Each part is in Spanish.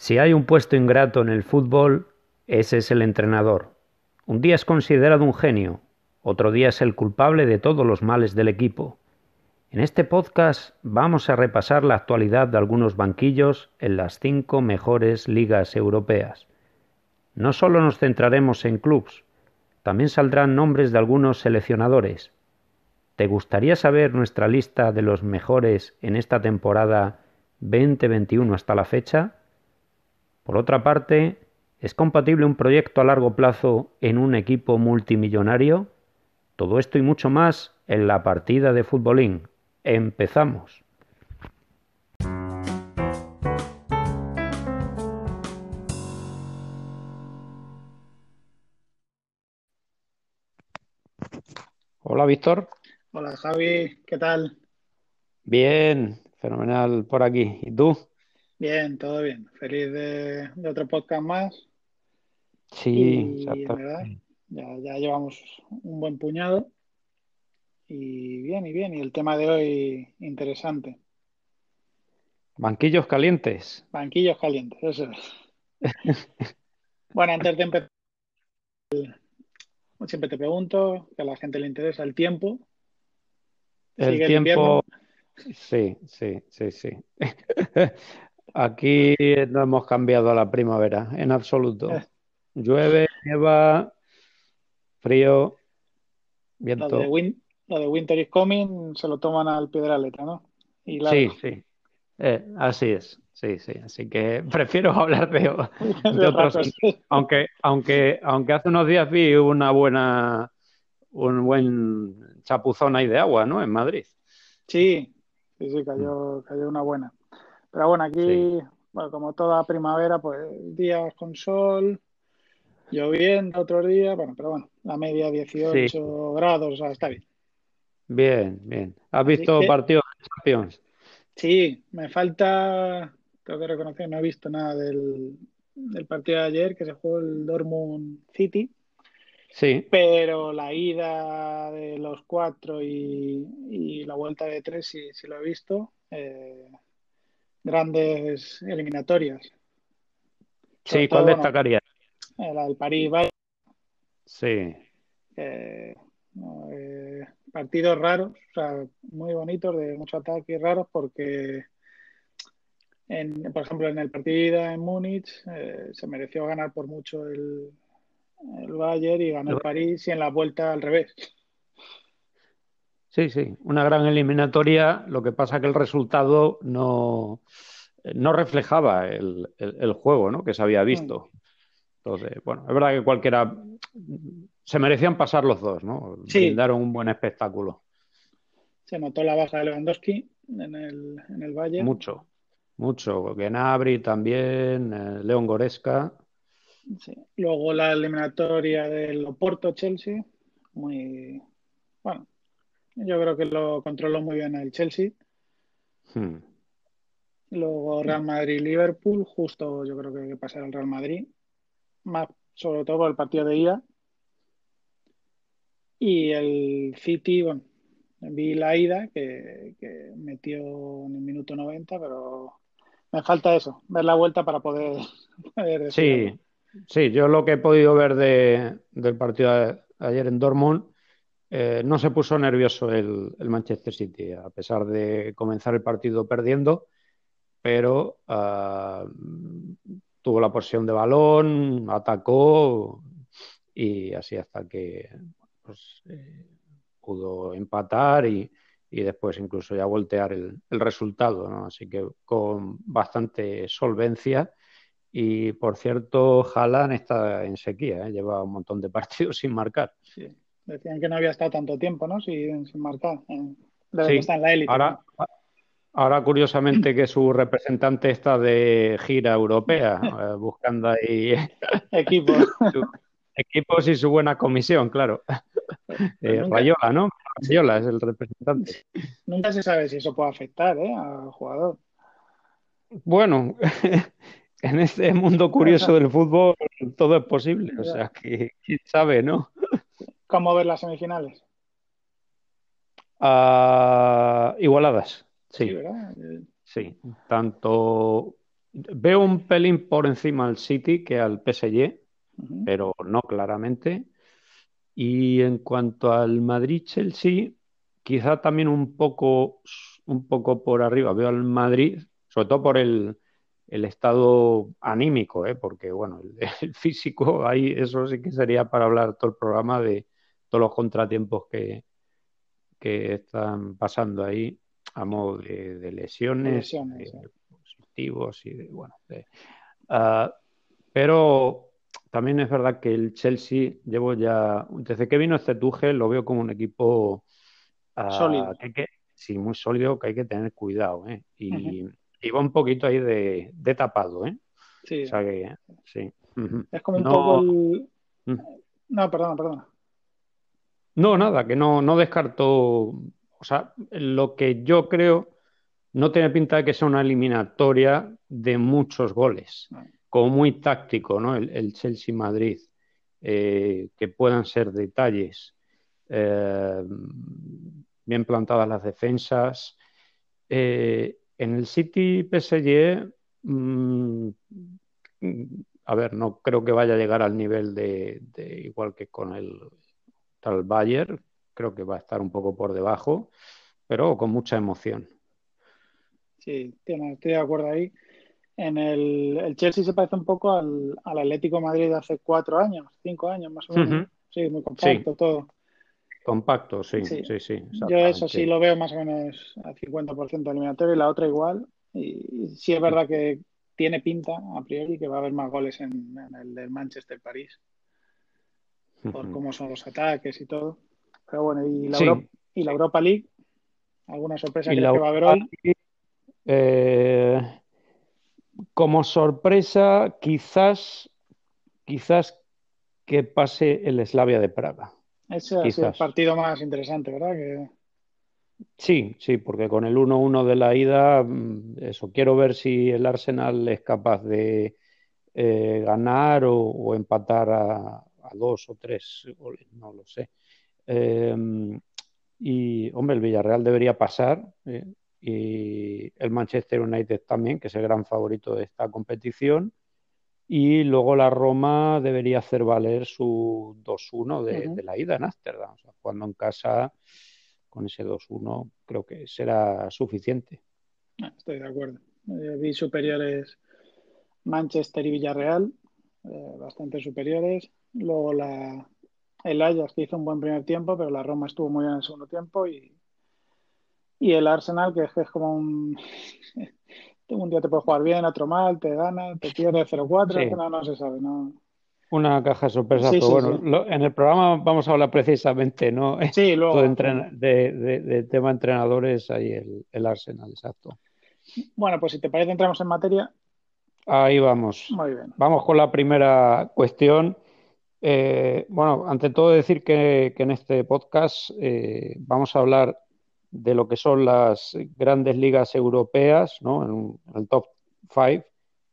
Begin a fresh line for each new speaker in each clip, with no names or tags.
Si hay un puesto ingrato en el fútbol, ese es el entrenador. Un día es considerado un genio, otro día es el culpable de todos los males del equipo. En este podcast vamos a repasar la actualidad de algunos banquillos en las cinco mejores ligas europeas. No solo nos centraremos en clubs, también saldrán nombres de algunos seleccionadores. ¿Te gustaría saber nuestra lista de los mejores en esta temporada 2021 hasta la fecha? Por otra parte, ¿es compatible un proyecto a largo plazo en un equipo multimillonario? Todo esto y mucho más en la partida de futbolín. Empezamos. Hola Víctor.
Hola Javi, ¿qué tal?
Bien, fenomenal por aquí. ¿Y tú?
Bien, todo bien. Feliz de, de otro podcast más.
Sí,
Y
exacto.
verdad, ya, ya llevamos un buen puñado. Y bien, y bien. Y el tema de hoy interesante.
Banquillos calientes.
Banquillos calientes, eso es. Bueno, antes de empezar, siempre te pregunto, que a la gente le interesa el tiempo.
El
¿Sigue el
tiempo, sí, sí, sí, sí. Aquí no hemos cambiado a la primavera, en absoluto.
Eh,
Llueve, nieva, frío,
lo de
viento.
win, lo de Winter is Coming se lo toman al pie de la letra, ¿no? Y
Sí, sí. Eh, así es. Sí, sí. Así que prefiero hablar de, otros. Aunque, aunque, aunque hace unos días vi una buena, un buen chapuzón ahí de agua, ¿no? En Madrid.
Sí, sí, sí, cayó, cayó una buena. Pero bueno,
Sí,
aquí, bueno, como toda primavera, pues días con sol, lloviendo otros días, bueno, pero bueno, la media
sí.
18 grados, o sea, está bien.
Bien, bien. ¿Has
Así
visto
que
partidos de Champions?
sí, me falta, tengo que reconocer, no he visto nada del, del partido de ayer que se jugó el Dortmund City,
Sí,
pero la ida de los cuatro y, y la vuelta de tres sí, sí lo he visto. Eh, grandes eliminatorias. Sobre
sí, ¿cuál
todo,
destacaría?
eh, la del París-Bayern,
Sí,
eh, no, eh, partidos raros, o sea, muy bonitos, de mucho ataque y raros, porque, en, por ejemplo, en el partido en Múnich eh, se mereció ganar por mucho el, el Bayern y ganó el París, y en la vuelta al revés.
Sí, sí. Una gran eliminatoria. Lo que pasa que el resultado no, no reflejaba el, el- el juego, ¿no? que se había visto. Entonces, bueno, es verdad que cualquiera se merecían pasar los dos, ¿no?
Sí,
Brindaron un buen espectáculo.
se notó la baja de Lewandowski en el, en el Bayern.
Mucho, mucho. Gnabry también, eh, León Goretzka.
Sí. Luego la eliminatoria del Oporto-Chelsea, muy bueno, yo creo que lo controló muy bien el Chelsea.
Hmm.
Luego Real Madrid-Liverpool, justo yo creo que hay que pasar al Real Madrid, más sobre todo por el partido de ida. Y el City, bueno, vi la ida que, que metió en el minuto 90, pero me falta eso, ver la vuelta para poder, poder.
Sí, sí, yo lo que he podido ver de- del partido de ayer en Dortmund, eh, no se puso nervioso el, Manchester City, a pesar de comenzar el partido perdiendo, pero ah, tuvo la posesión de balón, atacó y así hasta que pues, eh, pudo empatar y, después incluso ya voltear el, el resultado, ¿no? Así que con bastante solvencia. Y por cierto, Haaland está en sequía, ¿eh? Lleva un montón de partidos sin marcar.
Sí. Decían que no había estado tanto tiempo, ¿no? Sin, sin marcar. Eh, que está en la élite,
ahora,
¿no?
ahora curiosamente que su representante está de gira europea, eh, buscando ahí
Equipo.
sus equipos y su buena comisión, claro.
Pues
Eh, Rayola, ¿no? Rayola es el representante.
nunca se sabe si eso puede afectar, ¿eh? al jugador.
Bueno, en este mundo curioso del fútbol todo es posible, o sea que quién sabe, ¿no?
¿Cómo ver las semifinales?
Ah, igualadas,
Sí,
sí. Tanto veo un pelín por encima al City que al PSG, pero no claramente. Y en cuanto al Madrid-Chelsea, quizá también un poco, un poco por arriba. Veo al Madrid, sobre todo por el, estado anímico, ¿eh? porque bueno, el, físico, ahí eso sí que sería para hablar todo el programa de todos los contratiempos que, que están pasando ahí a modo de, lesiones, positivos y de, bueno, ah, pero también es verdad que el Chelsea llevo ya, desde que vino este Tuchel lo veo como un equipo
uh, sólido.
Que sí, muy sólido, que hay que tener cuidado, ¿eh? Y, va un poquito ahí de, tapado, ¿eh?
Sí.
O sea que, sí.
Es como un poco el... Mm. No, perdona, perdona.
No, nada, que no, no descarto, o sea, lo que yo creo no tiene pinta de que sea una eliminatoria de muchos goles, como muy táctico, ¿no? El, Chelsea-Madrid, eh, que puedan ser detalles, eh, bien plantadas las defensas. Eh, en el City PSG, mm, a ver, no creo que vaya a llegar al nivel de igual que con el tal Bayer, creo que va a estar un poco por debajo, pero con mucha emoción.
Sí, estoy de acuerdo ahí. En el, Chelsea se parece un poco al, Atlético Madrid de hace cuatro años, cinco años más o menos. Sí, muy compacto todo.
Compacto, sí, sí, sí.
Yo eso sí lo veo más o menos al 50% eliminatorio y la otra igual. Y, sí es verdad que tiene pinta a priori que va a haber más goles en, el del Manchester-París por cómo son los ataques y todo. Pero bueno, ¿y la, Europa, ¿y la Europa League? ¿Alguna sorpresa que va a haber hoy?
Eh, como sorpresa, quizás, quizás que pase el Slavia de Praga.
Ese es el partido más interesante, ¿verdad? Que...
Sí, sí, porque con el 1-1 de la ida, mm, eso, quiero ver si el Arsenal es capaz de eh, ganar o empatar a, dos o tres goles, no lo sé. Em, y, hombre, el Villarreal debería pasar eh, y el Manchester United también, que es el gran favorito de esta competición. Y luego la Roma debería hacer valer su 2-1 de, la ida en Ámsterdam. O sea, jugando en casa con ese 2-1 creo que será suficiente.
Ah, estoy de acuerdo. Eh, vi superiores Manchester y Villarreal, eh, bastante superiores. Luego la, el Ajax que hizo un buen primer tiempo, pero la Roma estuvo muy bien en el segundo tiempo y, y el Arsenal que es, como un... un día te puede jugar bien, otro mal, te gana, te pierde 0-4, no, no se sabe, no...
Una caja de sorpresas, bueno, en el programa vamos a hablar precisamente, ¿no?
Sí, luego.
de, de, tema entrenadores, ahí el, el Arsenal, exacto.
Bueno, pues si te parece, entramos en materia.
Ahí vamos.
Muy bien.
Vamos con la primera cuestión. Eh, bueno, ante todo decir que, en este podcast eh, vamos a hablar de lo que son las grandes ligas europeas, ¿no? En, el top 5,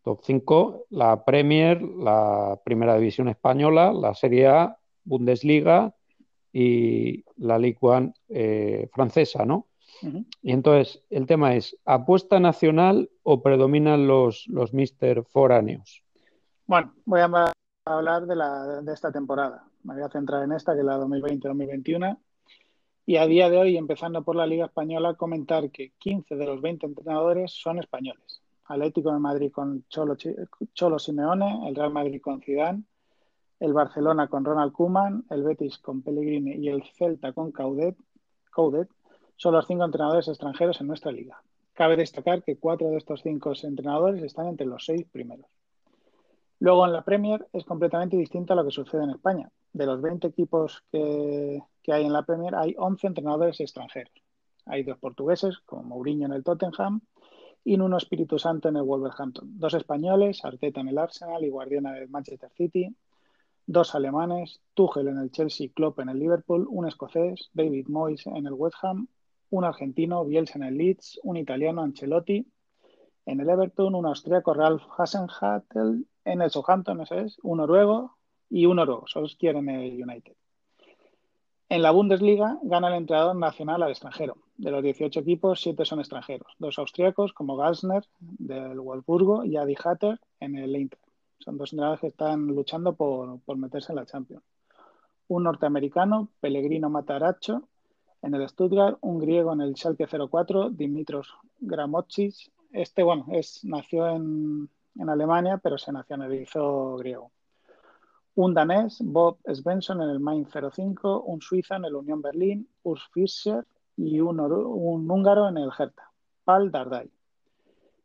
top 5, la Premier, la Primera División Española, la Serie A, Bundesliga y la Ligue 1 eh, francesa, ¿no? Y entonces, el tema es, ¿apuesta nacional o predominan los, los Mister foráneos?
Bueno, voy a hablar de, la, de esta temporada. Me voy a centrar en esta, que es la 2020-2021. Y a día de hoy, empezando por la Liga Española, comentar que 15 de los 20 entrenadores son españoles. Atlético de Madrid con Cholo, Cholo Simeone, el Real Madrid con Zidane, el Barcelona con Ronald Koeman, el Betis con Pellegrini y el Celta con Caudet, Coudet son los cinco entrenadores extranjeros en nuestra liga. Cabe destacar que cuatro de estos cinco entrenadores están entre los seis primeros. Luego en la Premier es completamente distinto a lo que sucede en España. De los 20 equipos que, hay en la Premier hay 11 entrenadores extranjeros. Hay dos portugueses, como Mourinho en el Tottenham, y Nuno Espíritu Santo en el Wolverhampton. Dos españoles, Arteta en el Arsenal y Guardiana en el Manchester City. Dos alemanes, Tuchel en el Chelsea, Klopp en el Liverpool, un escocés, David Moyes en el West Ham, un argentino, Bielsa en el Leeds, un italiano, Ancelotti en el Everton, un austríaco, Ralf Hasenhattel en el Southampton, ese es, un noruego y un noruego, Solskjaer en el United. En la Bundesliga gana el entrenador nacional al extranjero. De los 18 equipos, 7 son extranjeros. Dos austriacos, como Gassner del Wolfsburgo y Adi Hatter en el Inter. Son dos entrenadores que están luchando por, por meterse en la Champions. Un norteamericano, Pellegrino Mataracho, en el Stuttgart. Un griego en el Schalke 04, Dimitros Gramochis. Este, bueno, es, nació en, en Alemania, pero se nacionalizó griego un danés, Bob Svensson en el Main 05, un suizo en el Unión Berlín, Urs Fischer y un, húngaro en el Hertha, Pal Dardai.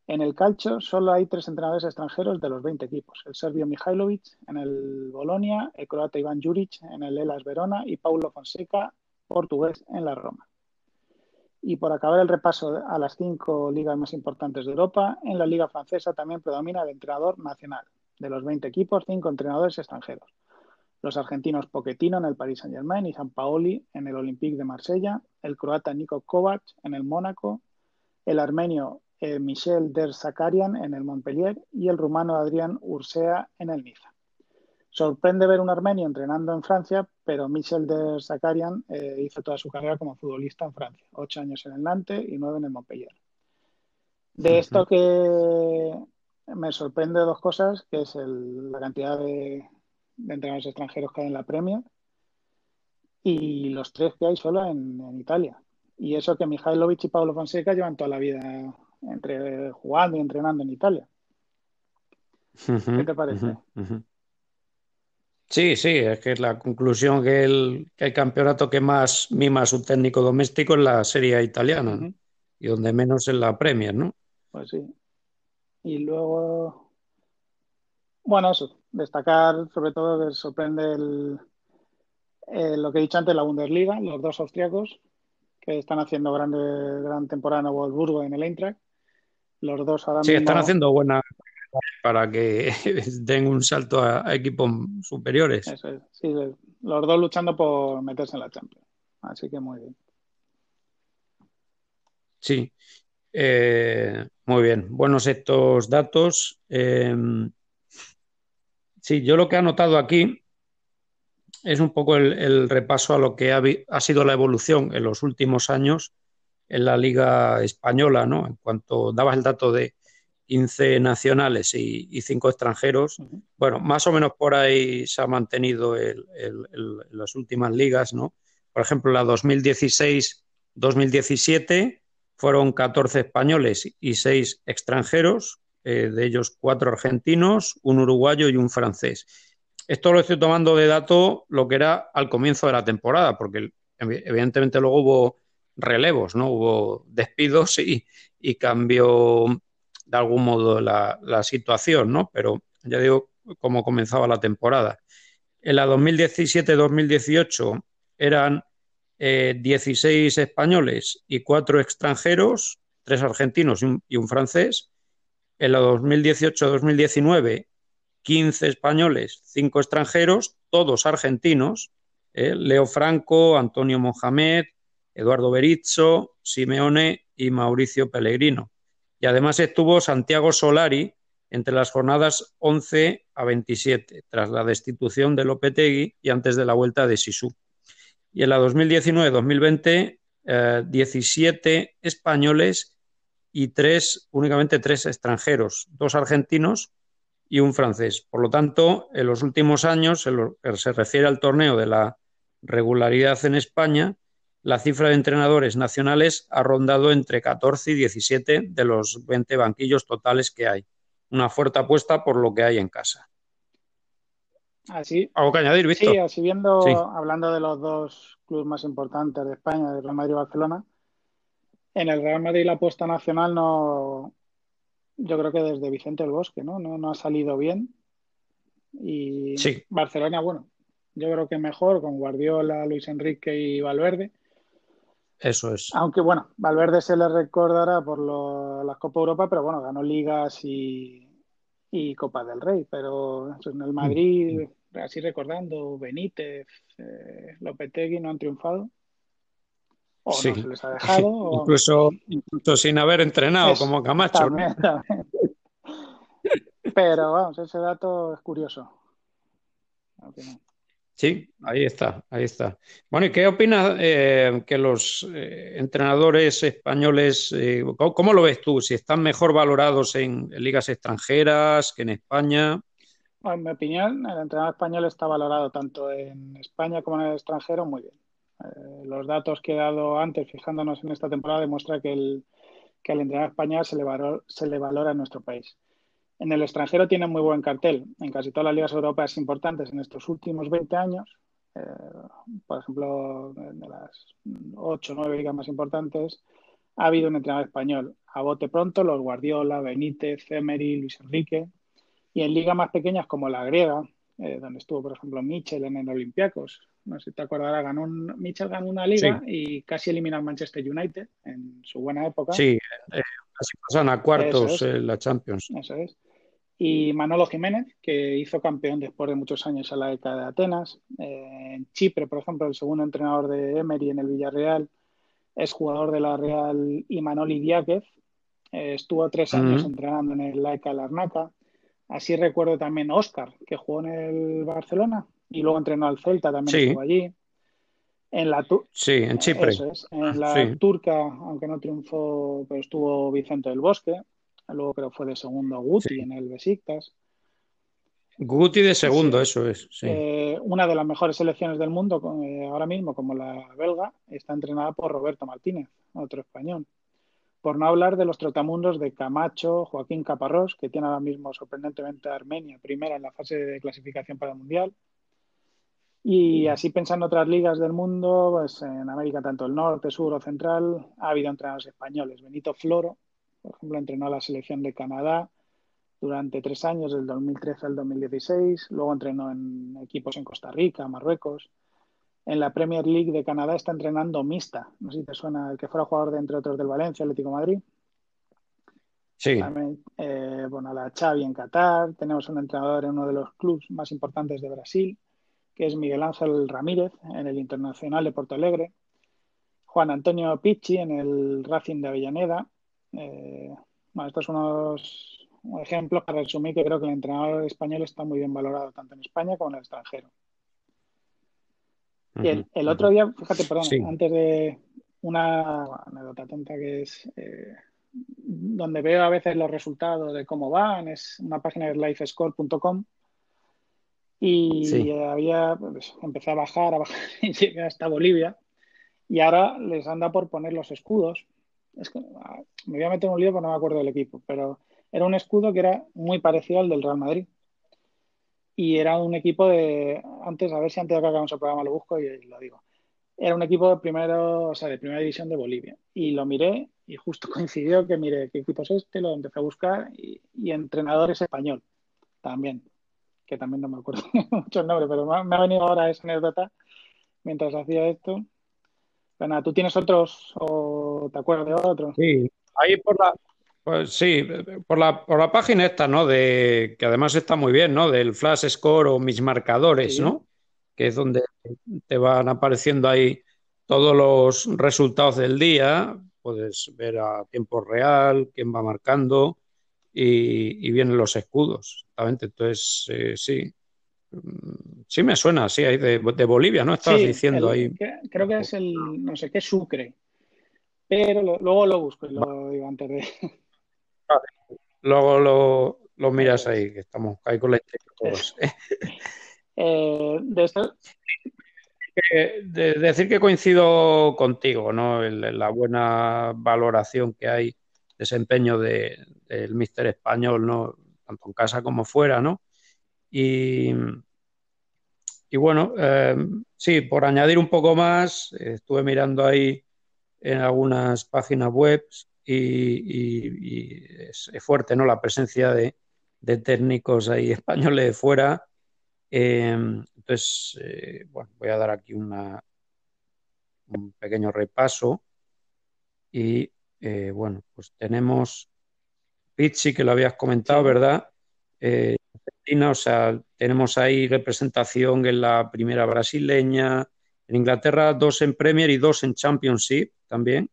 En el calcio solo hay tres entrenadores extranjeros de los 20 equipos, el serbio Mihailovic en el Bolonia, el croata Iván Juric en el Elas Verona y Paulo Fonseca, portugués, en la Roma. Y por acabar el repaso a las cinco ligas más importantes de Europa, en la liga francesa también predomina el entrenador nacional, de los 20 equipos, cinco entrenadores extranjeros. Los argentinos Pochettino en el Paris Saint-Germain y San Paoli en el Olympique de Marsella, el croata Niko Kovac en el Mónaco, el armenio eh, Michel Der Zakarian en el Montpellier y el rumano Adrián Ursea en el Niza. Sorprende ver un armenio entrenando en Francia, pero Michel Der Zakarian eh, hizo toda su carrera como futbolista en Francia, ocho años en el Nantes y nueve en el Montpellier. De esto que me sorprende dos cosas, que es la cantidad de, entrenadores extranjeros que hay en la Premier y los tres que hay solo en, Italia. Y eso que Mihailovic y Pablo Fonseca llevan toda la vida entre jugando y entrenando en Italia. ¿Qué te parece?
Sí, sí, es que es la conclusión que el, que el campeonato que más mima a su técnico doméstico es la Serie Italiana y donde menos es la Premier, ¿no?
Pues sí. Y luego, bueno, eso, destacar sobre todo que sorprende el, eh, lo que he dicho antes, la Bundesliga, los dos austriacos que están haciendo grande, gran temporada en Wolfsburgo en el Eintracht. Los dos ahora
Sí, están haciendo buena para que den un salto a, equipos superiores.
Eso es, sí, los dos luchando por meterse en la Champions. Así que muy bien.
Sí, eh, muy bien, buenos estos datos. Eh, sí, yo lo que he anotado aquí es un poco el, repaso a lo que ha, sido la evolución en los últimos años en la Liga Española, ¿no? En cuanto dabas el dato de 15 nacionales y, 5 extranjeros, bueno, más o menos por ahí se ha mantenido el, las últimas ligas, ¿no? Por ejemplo, la 2016-2017 fueron 14 españoles y 6 extranjeros, eh, de ellos 4 argentinos, un uruguayo y un francés. Esto lo estoy tomando de dato lo que era al comienzo de la temporada, porque evidentemente luego hubo relevos, ¿no? Hubo despidos y, y cambió de algún modo la, la, situación, ¿no? Pero ya digo cómo comenzaba la temporada. En la 2017-2018 eran 16 eh, españoles y 4 extranjeros, 3 argentinos y un, francés. En la 2018-2019, 15 españoles, 5 extranjeros, todos argentinos. Eh, Leo Franco, Antonio Mohamed, Eduardo Berizzo, Simeone y Mauricio Pellegrino. Y además estuvo Santiago Solari entre las jornadas 11 a 27, tras la destitución de Lopetegui y antes de la vuelta de Sisú y en la 2019-2020 17 eh, españoles y tres, únicamente tres extranjeros, dos argentinos y un francés. Por lo tanto, en los últimos años, en lo que se refiere al torneo de la regularidad en España, la cifra de entrenadores nacionales ha rondado entre 14 y 17 de los 20 banquillos totales que hay. Una fuerte apuesta por lo que hay en casa.
Así,
¿Algo que añadir, Víctor?
Sí, así viendo, hablando de los dos clubes más importantes de España, de Real Madrid y Barcelona, en el Real Madrid la apuesta nacional no, yo creo que desde Vicente el Bosque, ¿no? No, ha salido bien. Y Barcelona, bueno, yo creo que mejor con Guardiola, Luis Enrique y Valverde.
Eso es.
Aunque bueno, Valverde se le recordará por las Copa Europa, pero bueno, ganó ligas y, y Copa del Rey, pero en el Madrid, mm. así recordando, Benítez, eh, Lopetegui no han triunfado. O no se les ha dejado.
incluso, incluso, sin haber entrenado como Camacho.
Pero vamos, ese dato es curioso.
Sí, ahí está, ahí está. Bueno, ¿y qué opinas eh, que los eh, entrenadores españoles, eh, ¿cómo, lo ves tú? Si están mejor valorados en, ligas extranjeras que en España.
en mi opinión, el entrenador español está valorado tanto en España como en el extranjero muy bien. los datos que he dado antes, fijándonos en esta temporada, demuestra que el, que al entrenador español se le, se le valora en nuestro país. En el extranjero tiene muy buen cartel. En casi todas las ligas europeas importantes en estos últimos 20 años, eh, por ejemplo, de las 8 o 9 ligas más importantes, ha habido un entrenador español. A bote pronto, los Guardiola, Benítez, Emery, Luis Enrique. Y en ligas más pequeñas como la griega, eh, donde estuvo, por ejemplo, Michel en el Olympiacos. No sé si te acordarás, ganó un, Michel ganó una liga y casi elimina al Manchester United en su buena época.
Sí, eh, casi pasan a cuartos en la Champions.
Eso es y Manolo Jiménez, que hizo campeón después de muchos años en la década de Atenas. Eh, en Chipre, por ejemplo, el segundo entrenador de Emery en el Villarreal es jugador de la Real Imanoli Diáquez. Eh, estuvo tres años entrenando en el Laika Larnaca. Así recuerdo también Oscar, que jugó en el Barcelona y luego entrenó al Celta, también estuvo allí. En la
sí, en Chipre.
En la turca, aunque no triunfó, pero estuvo Vicente del Bosque luego creo fue de segundo Guti en el Besiktas.
Guti de segundo, eso es.
Eh, una de las mejores selecciones del mundo eh, ahora mismo, como la belga, está entrenada por Roberto Martínez, otro español. Por no hablar de los trotamundos de Camacho, Joaquín Caparrós, que tiene ahora mismo sorprendentemente a Armenia primera en la fase de clasificación para el Mundial. Y así pensando en otras ligas del mundo, pues en América, tanto el norte, sur o central, ha habido entrenadores españoles. Benito Floro, por ejemplo, entrenó a la selección de Canadá durante tres años, del 2013 al 2016. Luego entrenó en equipos en Costa Rica, Marruecos. En la Premier League de Canadá está entrenando Mista. No sé si te suena el que fuera jugador de, entre otros, del Valencia, Atlético Madrid.
Sí.
También, eh, bueno, la Xavi en Qatar. Tenemos un entrenador en uno de los clubes más importantes de Brasil, que es Miguel Ángel Ramírez, en el Internacional de Porto Alegre. Juan Antonio Picci en el Racing de Avellaneda. Eh, bueno, estos son unos ejemplos para resumir que creo que el entrenador español está muy bien valorado tanto en España como en el extranjero. Y el, otro día, fíjate, perdón, antes de una anécdota tonta que es eh, donde veo a veces los resultados de cómo van, es una página de lifescore.com y había, pues, empecé a bajar, a bajar y llegué hasta Bolivia y ahora les anda por poner los escudos es que ah, me voy a meter un lío porque no me acuerdo del equipo, pero era un escudo que era muy parecido al del Real Madrid. Y era un equipo de, antes, a ver si antes de que hagamos el programa lo busco y lo digo. Era un equipo de primero, o sea, de primera división de Bolivia. Y lo miré y justo coincidió que mire qué equipo es este, lo empecé a buscar y, y entrenador es español también, que también no me acuerdo mucho el nombre, pero me ha venido ahora esa anécdota mientras hacía esto bueno, ¿tú tienes otros o te acuerdas de otros?
Sí, ahí por la, pues sí, por la, por la página esta, ¿no? De, que además está muy bien, ¿no? Del Flash Score o mis marcadores, ¿no? Que es donde te van apareciendo ahí todos los resultados del día. Puedes ver a tiempo real, quién va marcando y, y vienen los escudos. Exactamente. Entonces, eh, sí, Sí me suena, sí, ahí de, Bolivia, ¿no? Estabas diciendo ahí.
Creo que es el, no sé qué, Sucre. Pero luego lo busco y lo digo antes de...
Luego lo, miras ahí, que estamos ahí con la todos.
Eh, de esto...
De decir que coincido contigo, ¿no? la buena valoración que hay, desempeño del míster español, ¿no? Tanto en casa como fuera, ¿no? Y, y bueno, eh, sí, por añadir un poco más, estuve mirando ahí en algunas páginas web y, es, fuerte, ¿no? La presencia de, técnicos ahí españoles de fuera. Eh, entonces, eh, bueno, voy a dar aquí una, un pequeño repaso. Y bueno, pues tenemos Pizzi, que lo habías comentado, ¿verdad? O sea, tenemos ahí representación en la primera brasileña, en Inglaterra dos en Premier y dos en Championship también,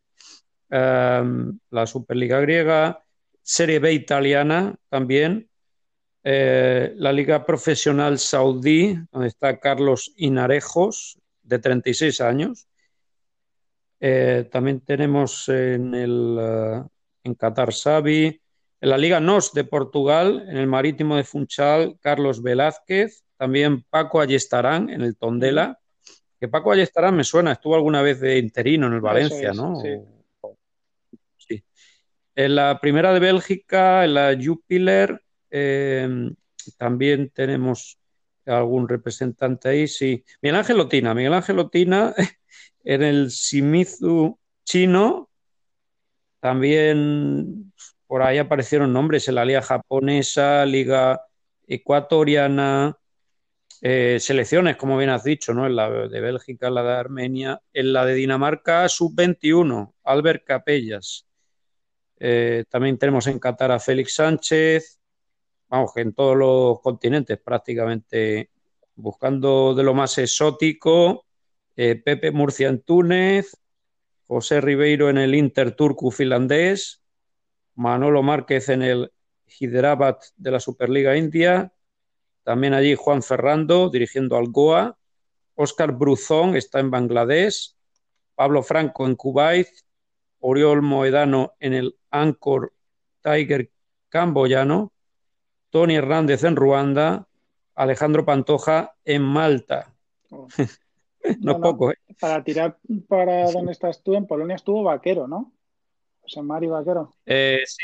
em, la Superliga griega, Serie B italiana también, eh, la Liga Profesional Saudí, donde está Carlos Inarejos, de 36 años. Eh, también tenemos en, el, eh, en Qatar Sabi, en la Liga NOS de Portugal, en el Marítimo de Funchal, Carlos Velázquez, también Paco Ayestarán en el Tondela, que Paco Ayestarán me suena, estuvo alguna vez de interino en el Valencia, ¿no? Sí. En la primera de Bélgica, en la Jupiler, eh, también tenemos algún representante ahí, sí. Miguel Ángel Lotina, Miguel Ángel Lotina en el Shimizu chino, también por ahí aparecieron nombres en la liga japonesa, liga ecuatoriana, eh, selecciones, como bien has dicho, ¿no? En la de Bélgica, la de Armenia, en la de Dinamarca, sub-21, Albert Capellas. Eh, también tenemos en Qatar a Félix Sánchez, vamos, que en todos los continentes prácticamente buscando de lo más exótico, eh, Pepe Murcia en Túnez, José Ribeiro en el Inter Turku finlandés, Manolo Márquez en el Hyderabad de la Superliga India, también allí Juan Ferrando dirigiendo al Goa, Oscar Bruzón está en Bangladesh, Pablo Franco en Kuwait, Oriol Moedano en el Angkor Tiger camboyano, Tony Hernández en Ruanda, Alejandro Pantoja en Malta. Oh. no es poco, ¿eh?
Para tirar para donde estás tú, en Polonia estuvo Vaquero, ¿no? José Mari Vaquero.
Eh, sí.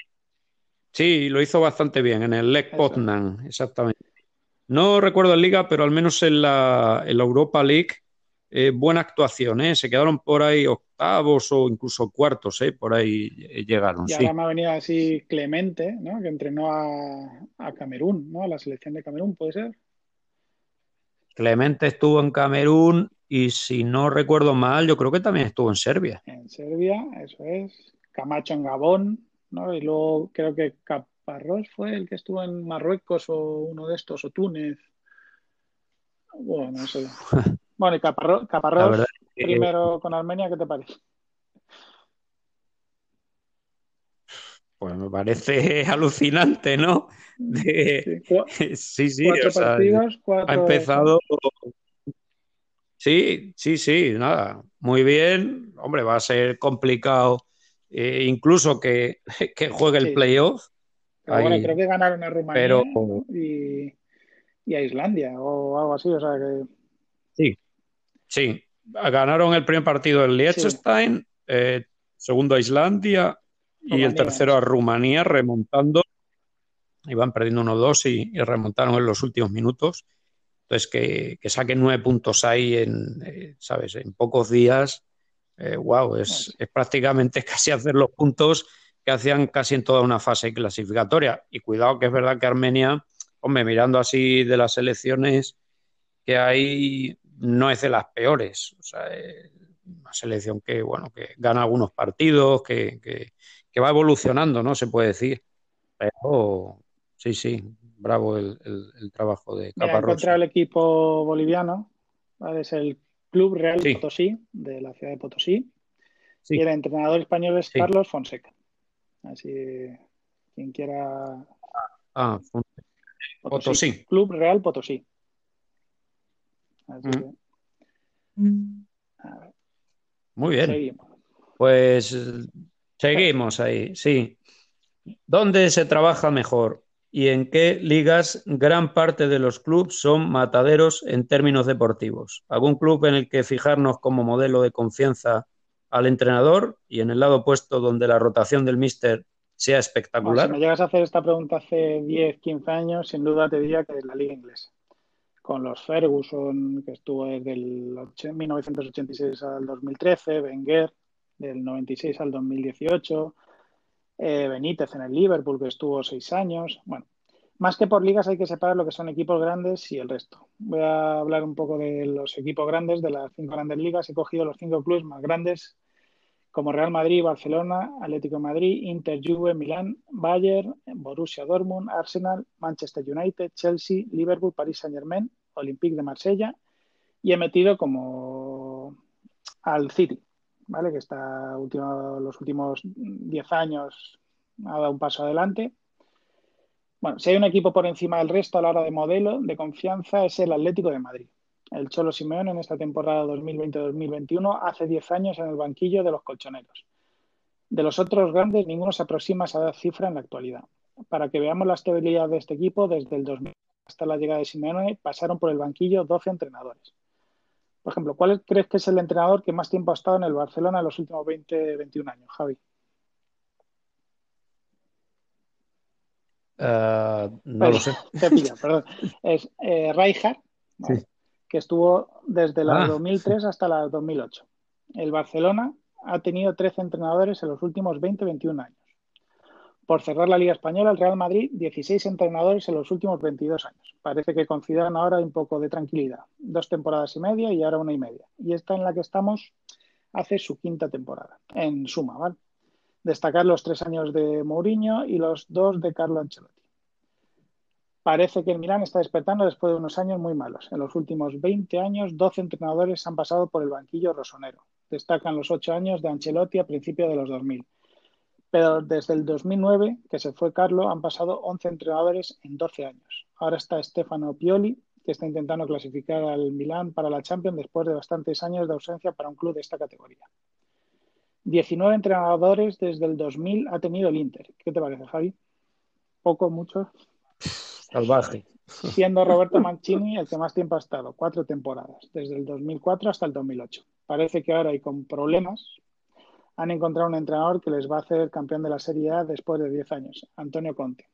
sí, lo hizo bastante bien en el Lech Poznan, exactamente. No recuerdo en Liga, pero al menos en la, Europa League, eh, buena actuación, ¿eh? Se quedaron por ahí octavos o incluso cuartos, ¿eh? Por ahí llegaron.
Y ahora me ha venido así Clemente, ¿no? Que entrenó a, a Camerún, ¿no? A la selección de Camerún, ¿puede ser?
Clemente estuvo en Camerún y si no recuerdo mal, yo creo que también estuvo en Serbia.
En Serbia, eso es. Camacho en Gabón, ¿no? Y luego creo que Caparrós fue el que estuvo en Marruecos o uno de estos, o Túnez. Bueno, no sé. Bueno, y Caparrós, primero con Armenia, ¿qué te parece?
Pues me parece alucinante, ¿no? Sí, sí, cuatro partidos, ha empezado. Sí, sí, sí, nada, muy bien. Hombre, va a ser complicado eh, incluso que, juegue el playoff.
bueno, creo que ganaron a Rumanía y, a Islandia o algo así, o sea que...
Sí, sí. Ganaron el primer partido en Liechtenstein, eh, segundo a Islandia y el tercero a Rumanía, remontando. Iban perdiendo 1-2 y, remontaron en los últimos minutos. Entonces, que, saquen nueve puntos ahí en, eh, ¿sabes? En pocos días wow, eh, es, prácticamente casi hacer los puntos que hacían casi en toda una fase clasificatoria. Y cuidado que es verdad que Armenia, hombre, mirando así de las elecciones que hay, no es de las peores. O sea, es una selección que, bueno, que gana algunos partidos, que, va evolucionando, ¿no? Se puede decir. Pero sí, sí, bravo el, trabajo de
Caparrós. contra el equipo boliviano, es el Club Real Potosí, de la ciudad de Potosí. Y el entrenador español es Carlos Fonseca. Así, quien quiera.
Ah, Potosí.
Club Real Potosí.
Mm. Muy bien. Pues seguimos ahí, sí. ¿Dónde se trabaja mejor? Y en qué ligas gran parte de los clubes son mataderos en términos deportivos. ¿Algún club en el que fijarnos como modelo de confianza al entrenador y en el lado opuesto donde la rotación del míster sea espectacular?
si me llegas a hacer esta pregunta hace 10, 15 años, sin duda te diría que es la liga inglesa. Con los Ferguson, que estuvo desde el 1986 al 2013, Wenger, del 96 al 2018, eh, Benítez en el Liverpool, que estuvo seis años. Bueno, más que por ligas hay que separar lo que son equipos grandes y el resto. Voy a hablar un poco de los equipos grandes, de las cinco grandes ligas. He cogido los cinco clubes más grandes como Real Madrid, Barcelona, Atlético Madrid, Inter, Juve, Milán, Bayern, Borussia Dortmund, Arsenal, Manchester United, Chelsea, Liverpool, Paris Saint-Germain, Olympique de Marsella y he metido como al City, ¿vale? Que está último, los últimos 10 años ha dado un paso adelante. Bueno, si hay un equipo por encima del resto a la hora de modelo, de confianza, es el Atlético de Madrid. El Cholo Simeone en esta temporada 2020-2021 hace 10 años en el banquillo de los colchoneros. De los otros grandes, ninguno se aproxima a esa cifra en la actualidad. Para que veamos la estabilidad de este equipo, desde el 2000 hasta la llegada de Simeone pasaron por el banquillo 12 entrenadores. Por ejemplo, ¿cuál crees que es el entrenador que más tiempo ha estado en el Barcelona en los últimos 20-21 años, Javi?
Uh, no lo sé.
Te pillo, perdón. Es eh, Rijkaard, ¿vale? sí. que estuvo desde la ah. 2003 hasta la 2008. El Barcelona ha tenido 13 entrenadores en los últimos 20-21 años. Por cerrar la Liga Española, el Real Madrid, 16 entrenadores en los últimos 22 años. Parece que consideran ahora un poco de tranquilidad. Dos temporadas y media y ahora una y media. Y esta en la que estamos hace su quinta temporada, en suma, ¿vale? Destacar los tres años de Mourinho y los dos de Carlo Ancelotti. Parece que el Milán está despertando después de unos años muy malos. En los últimos 20 años, 12 entrenadores han pasado por el banquillo rosonero. Destacan los ocho años de Ancelotti a principios de los 2000. Pero desde el 2009, que se fue Carlo, han pasado 11 entrenadores en 12 años. Ahora está Stefano Pioli, que está intentando clasificar al Milán para la Champions después de bastantes años de ausencia para un club de esta categoría. 19 entrenadores desde el 2000 ha tenido el Inter. ¿Qué te parece, Javi? ¿Poco, mucho?
Salvaje.
Siendo Roberto Mancini el que más tiempo ha estado, cuatro temporadas, desde el 2004 hasta el 2008. Parece que ahora hay con problemas. Han encontrado un entrenador que les va a hacer campeón de la Serie A después de 10 años, Antonio Conte.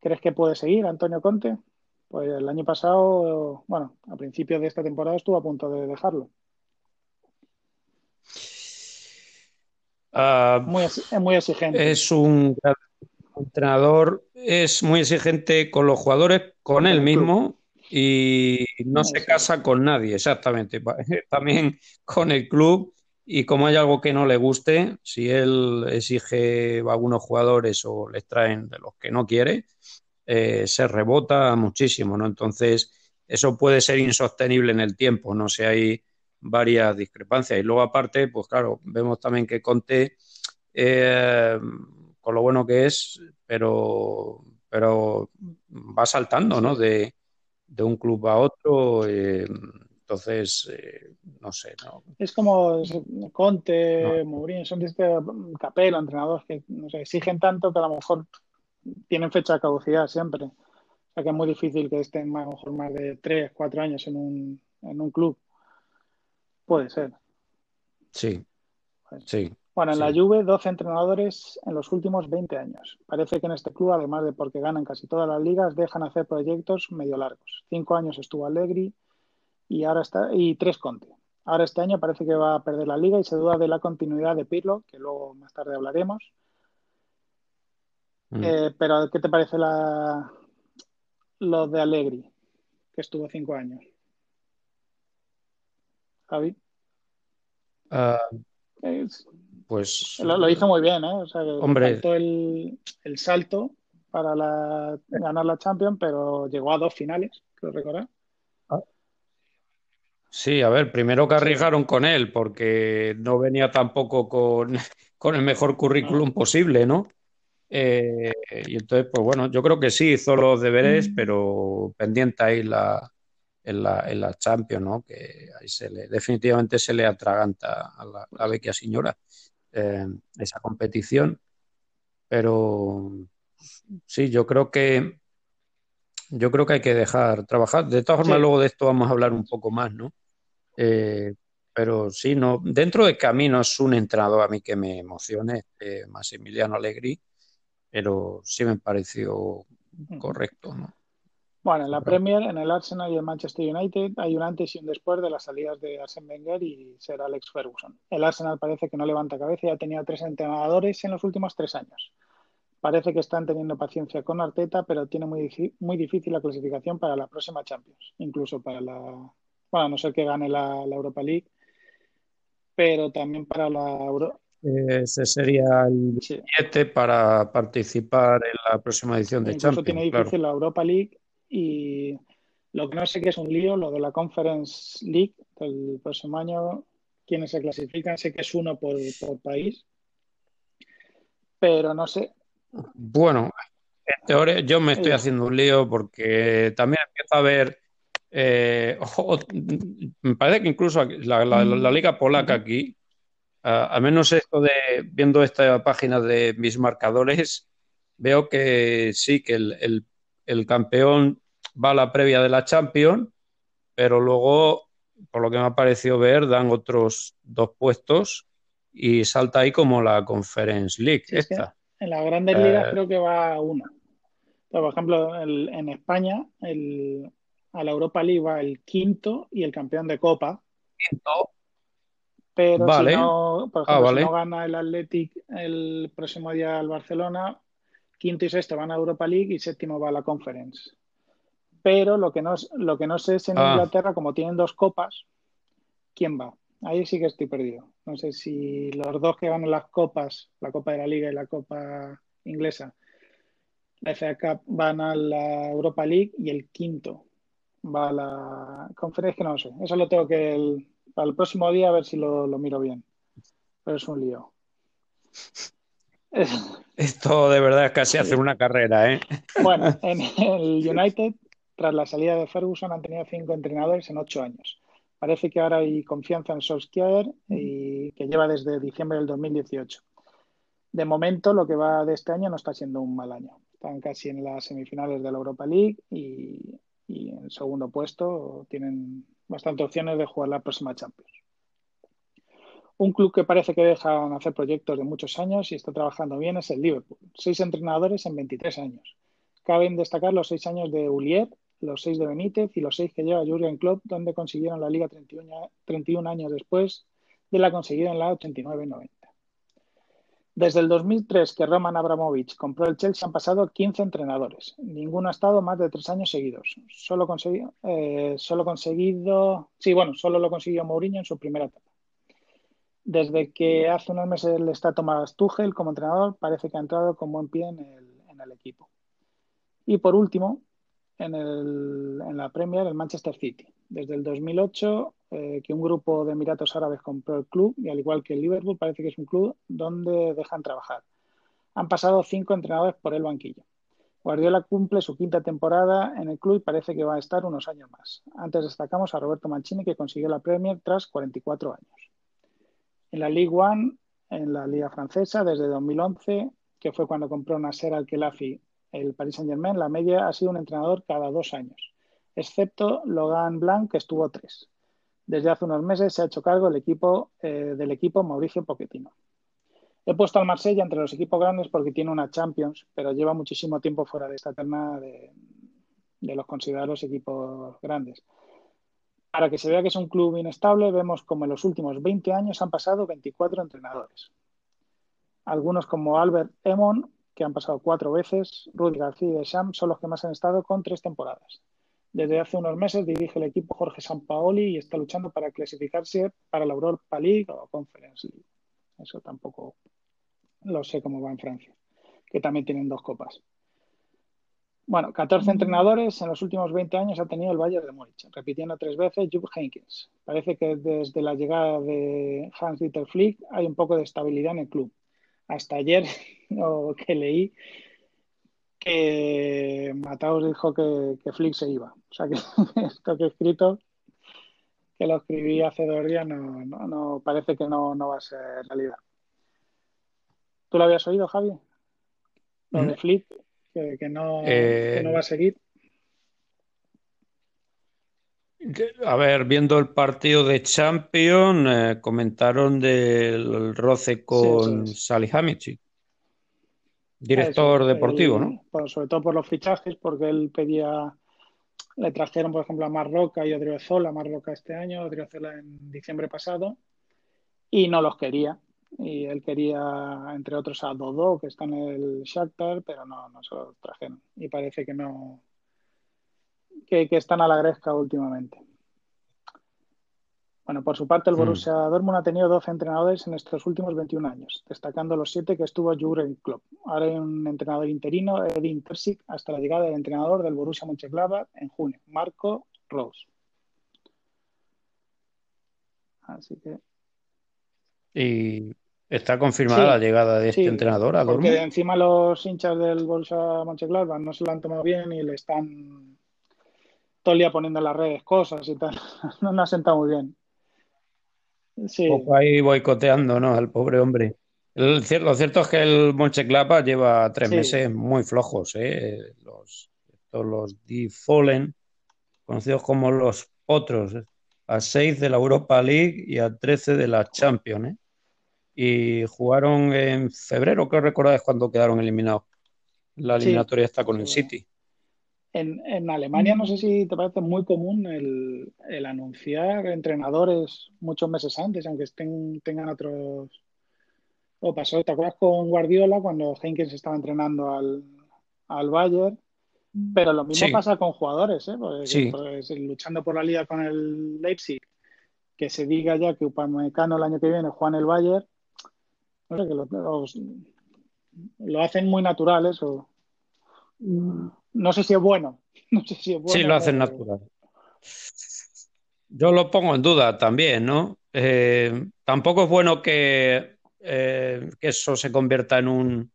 ¿Crees que puede seguir Antonio Conte? Pues el año pasado, bueno, a principio de esta temporada estuvo a punto de dejarlo.
Uh,
muy, es muy exigente.
Es un entrenador, es muy exigente con los jugadores, con él mismo y no se casa con nadie, exactamente. También con el club y como hay algo que no le guste, si él exige a algunos jugadores o les traen de los que no quiere, eh, se rebota muchísimo, ¿no? Entonces, eso puede ser insostenible en el tiempo, no hay varias discrepancias. Y luego, aparte, pues claro, vemos también que Conte, eh, con lo bueno que es, pero, pero va saltando, ¿no? De, de un club a otro. Eh, entonces, eh, no sé. ¿no?
Es como Conte, no. Mourinho, son este capelo, entrenadores que no sé, exigen tanto que a lo mejor tienen fecha de caducidad siempre. O sea que es muy difícil que estén a lo mejor más de 3, 4 años en un, en un club. Puede ser.
Sí. Sí.
Bueno, en
sí.
la Juve, 12 entrenadores en los últimos 20 años. Parece que en este club, además de porque ganan casi todas las ligas, dejan hacer proyectos medio largos. Cinco años estuvo Allegri y ahora está y tres Conte. Ahora este año parece que va a perder la liga y se duda de la continuidad de Pirlo, que luego más tarde hablaremos. Mm. Eh, pero, ¿qué te parece la lo de Allegri, que estuvo cinco años? Javi.
Uh,
es,
pues.
Lo, lo, hizo muy bien, ¿eh? O sea,
hombre.
faltó el, el, salto para la, ganar la Champions, pero llegó a dos finales, creo recordar.
Sí, a ver, primero que arriesgaron con él, porque no venía tampoco con, con el mejor currículum posible, ¿no? Eh, y entonces, pues bueno, yo creo que sí hizo los deberes, pero pendiente ahí la, en la, en la Champions, ¿no? Que ahí se le, definitivamente se le atraganta a la, la vecchia señora eh, esa competición. Pero sí, yo creo que yo creo que hay que dejar trabajar. De todas formas, sí. luego de esto vamos a hablar un poco más, ¿no? Eh, pero sí, no, dentro de que a mí no es un entrenador a mí que me emocione, eh, Massimiliano Allegri, pero sí me pareció correcto, ¿no?
Bueno, en la Premier, en el Arsenal y el Manchester United hay un antes y un después de las salidas de Arsene Wenger y Sir Alex Ferguson. El Arsenal parece que no levanta cabeza y ha tenido tres entrenadores en los últimos tres años. Parece que están teniendo paciencia con Arteta, pero tiene muy, muy difícil la clasificación para la próxima Champions, incluso para la, bueno, a no ser que gane la, la Europa League, pero también para la Euro,
ese sería el billete sí. para participar en la próxima edición de
Incluso
Champions.
tiene difícil claro. la Europa League y lo que no sé que es un lío, lo de la Conference League del próximo año, quienes se clasifican, sé que es uno por, por país, pero no sé.
Bueno, en teoría, yo me estoy haciendo un lío porque también empiezo a ver. Eh, me parece que incluso la, la, liga polaca aquí, al menos esto de viendo esta página de mis marcadores, veo que sí, que el, el campeón va a la previa de la Champions, pero luego, por lo que me ha parecido ver, dan otros dos puestos y salta ahí como la Conference League. esta.
En las grandes ligas eh, creo que va una. Por ejemplo, en España, el, a la Europa League va el quinto y el campeón de Copa.
Quinto.
Pero si no, por ah, ejemplo, si no gana el Athletic el próximo día al Barcelona, quinto y sexto van a Europa League y séptimo va a la Conference. Pero lo que no, lo que no sé es en ah. Inglaterra, como tienen dos copas, ¿quién va? Ahí sí que estoy perdido. No sé si los dos que ganan las copas, la Copa de la Liga y la Copa Inglesa, la FA Cup van a la Europa League y el quinto va a la conferencia, que no lo sé. Eso lo tengo que el, para el próximo día a ver si lo, lo miro bien. Pero es un lío.
Esto de verdad es casi hacer una carrera, ¿eh?
Bueno, en el United, tras la salida de Ferguson, han tenido cinco entrenadores en ocho años. Parece que ahora hay confianza en Solskjaer y que lleva desde diciembre del 2018. De momento, lo que va de este año no está siendo un mal año. Están casi en las semifinales de la Europa League y, y en segundo puesto tienen bastantes opciones de jugar la próxima Champions. Un club que parece que deja hacer proyectos de muchos años y está trabajando bien es el Liverpool. Seis entrenadores en 23 años. Caben destacar los seis años de Ulier, los seis de Benítez y los seis que lleva Jurgen Klopp, donde consiguieron la Liga 31, 31 años después de la conseguida en la 89-90. Desde el 2003 que Roman Abramovich compró el Chelsea han pasado 15 entrenadores. Ninguno ha estado más de tres años seguidos. Solo conseguido, eh, solo conseguido, sí, bueno, solo lo consiguió Mourinho en su primera etapa. Desde que hace unos meses le está Tomás Tuchel como entrenador, parece que ha entrado con buen pie en el, equipo. Y por último, en, en, la Premier, el Manchester City. Desde el 2008, eh, que un grupo de Emiratos Árabes compró el club, y al igual que el Liverpool, parece que es un club donde dejan trabajar. Han pasado cinco entrenadores por el banquillo. Guardiola cumple su quinta temporada en el club y parece que va a estar unos años más. Antes destacamos a Roberto Mancini, que consiguió la Premier tras 44 años en la Ligue 1, en la Liga Francesa, desde 2011, que fue cuando compró Nasser Al-Khelaifi el Paris Saint-Germain, la media ha sido un entrenador cada dos años, excepto Logan Blanc, que estuvo tres. Desde hace unos meses se ha hecho cargo el equipo, eh, del equipo Mauricio Pochettino. He puesto al Marsella entre los equipos grandes porque tiene una Champions, pero lleva muchísimo tiempo fuera de esta terna de, de los considerados equipos grandes. Para que se vea que es un club inestable, vemos como en los últimos 20 años han pasado 24 entrenadores. Algunos como Albert Emon, que han pasado cuatro veces, Rudy García y Deschamps son los que más han estado con tres temporadas. Desde hace unos meses dirige el equipo Jorge Sampaoli y está luchando para clasificarse para la Europa League o Conference League. Eso tampoco lo sé cómo va en Francia, que también tienen dos copas. Bueno, 14 entrenadores en los últimos 20 años ha tenido el Bayern de Múnich, repitiendo tres veces Jupp Heynckes. Parece que desde la llegada de Hans-Dieter Flick hay un poco de estabilidad en el club. Hasta ayer que leí que Mataos dijo que, Flick se iba. O sea que esto que he escrito, que lo escribí hace dos días, no, no, parece que no, va a ser realidad. ¿Tú lo habías oído, Javi? Lo de mm. Flick que, no, eh, no va a seguir.
A ver, viendo el partido de Champions, eh, comentaron del roce con Sally Hamichi, director deportivo, ¿no?
sobre todo por los fichajes, porque él pedía, le trajeron, por ejemplo, a Marroca y Odriozola, Marroca este año, Odriozola en diciembre pasado, y no los quería y él quería, entre otros, a Dodo, que está en el Shakhtar, pero no, no se lo trajeron. Y parece que no, que, están a la gresca últimamente. Bueno, por su parte, el hmm. Borussia Dortmund ha tenido 12 entrenadores en estos últimos 21 años, destacando los 7 que estuvo Jurgen Klopp. Ahora hay un entrenador interino, Edin Terzic, hasta la llegada del entrenador del Borussia Mönchengladbach en junio, Marco Rose. Así que...
Y Está confirmada la llegada de este entrenador a
Porque encima los hinchas del Borussia Mönchengladbach no se lo han tomado bien y le están todo el día poniendo en las redes cosas y tal. no me ha sentado muy bien.
Sí. Poco ahí boicoteando, ¿no? Al pobre hombre. lo cierto es que el Mönchengladbach lleva tres meses muy flojos, ¿eh? Los, los Fallen, conocidos como los Potros, a seis de la Europa League y a 13 de la Champions, ¿eh? y jugaron en febrero, creo recordáis cuando quedaron eliminados. La eliminatoria está con el City.
En, Alemania no sé si te parece muy común el, anunciar entrenadores muchos meses antes, aunque estén, tengan otros... O pasó, ¿te acuerdas con Guardiola cuando Henkens estaba entrenando al, al Bayern? Pero lo mismo pasa con jugadores, ¿eh? Pues, luchando por la liga con el Leipzig, que se diga ya que Upamecano el año que viene juega en el Bayern, no que lo, hacen muy natural eso. No sé si es bueno. No sé si es bueno
sí, lo hacen natural. Yo lo pongo en duda también, ¿no? Eh, tampoco es bueno que, eh, que, eso se convierta en un,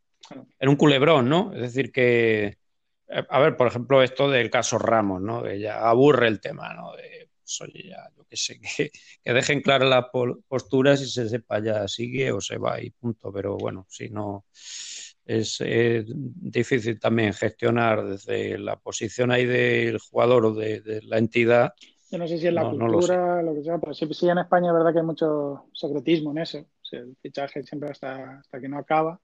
en un culebrón, ¿no? Es decir, que, a ver, por ejemplo, esto del caso Ramos, ¿no? Que ya aburre el tema, ¿no? Pues, oye, ya, yo qué sé, que, dejen claras las posturas y se sepa ya sigue o se va y punto. Pero bueno, si no, es difícil también gestionar desde la posición ahí del jugador o de, la entidad.
Yo no sé si es la cultura, lo, que sea, pero sí, en España es verdad que hay mucho secretismo en eso. el fichaje siempre hasta, hasta que no acaba.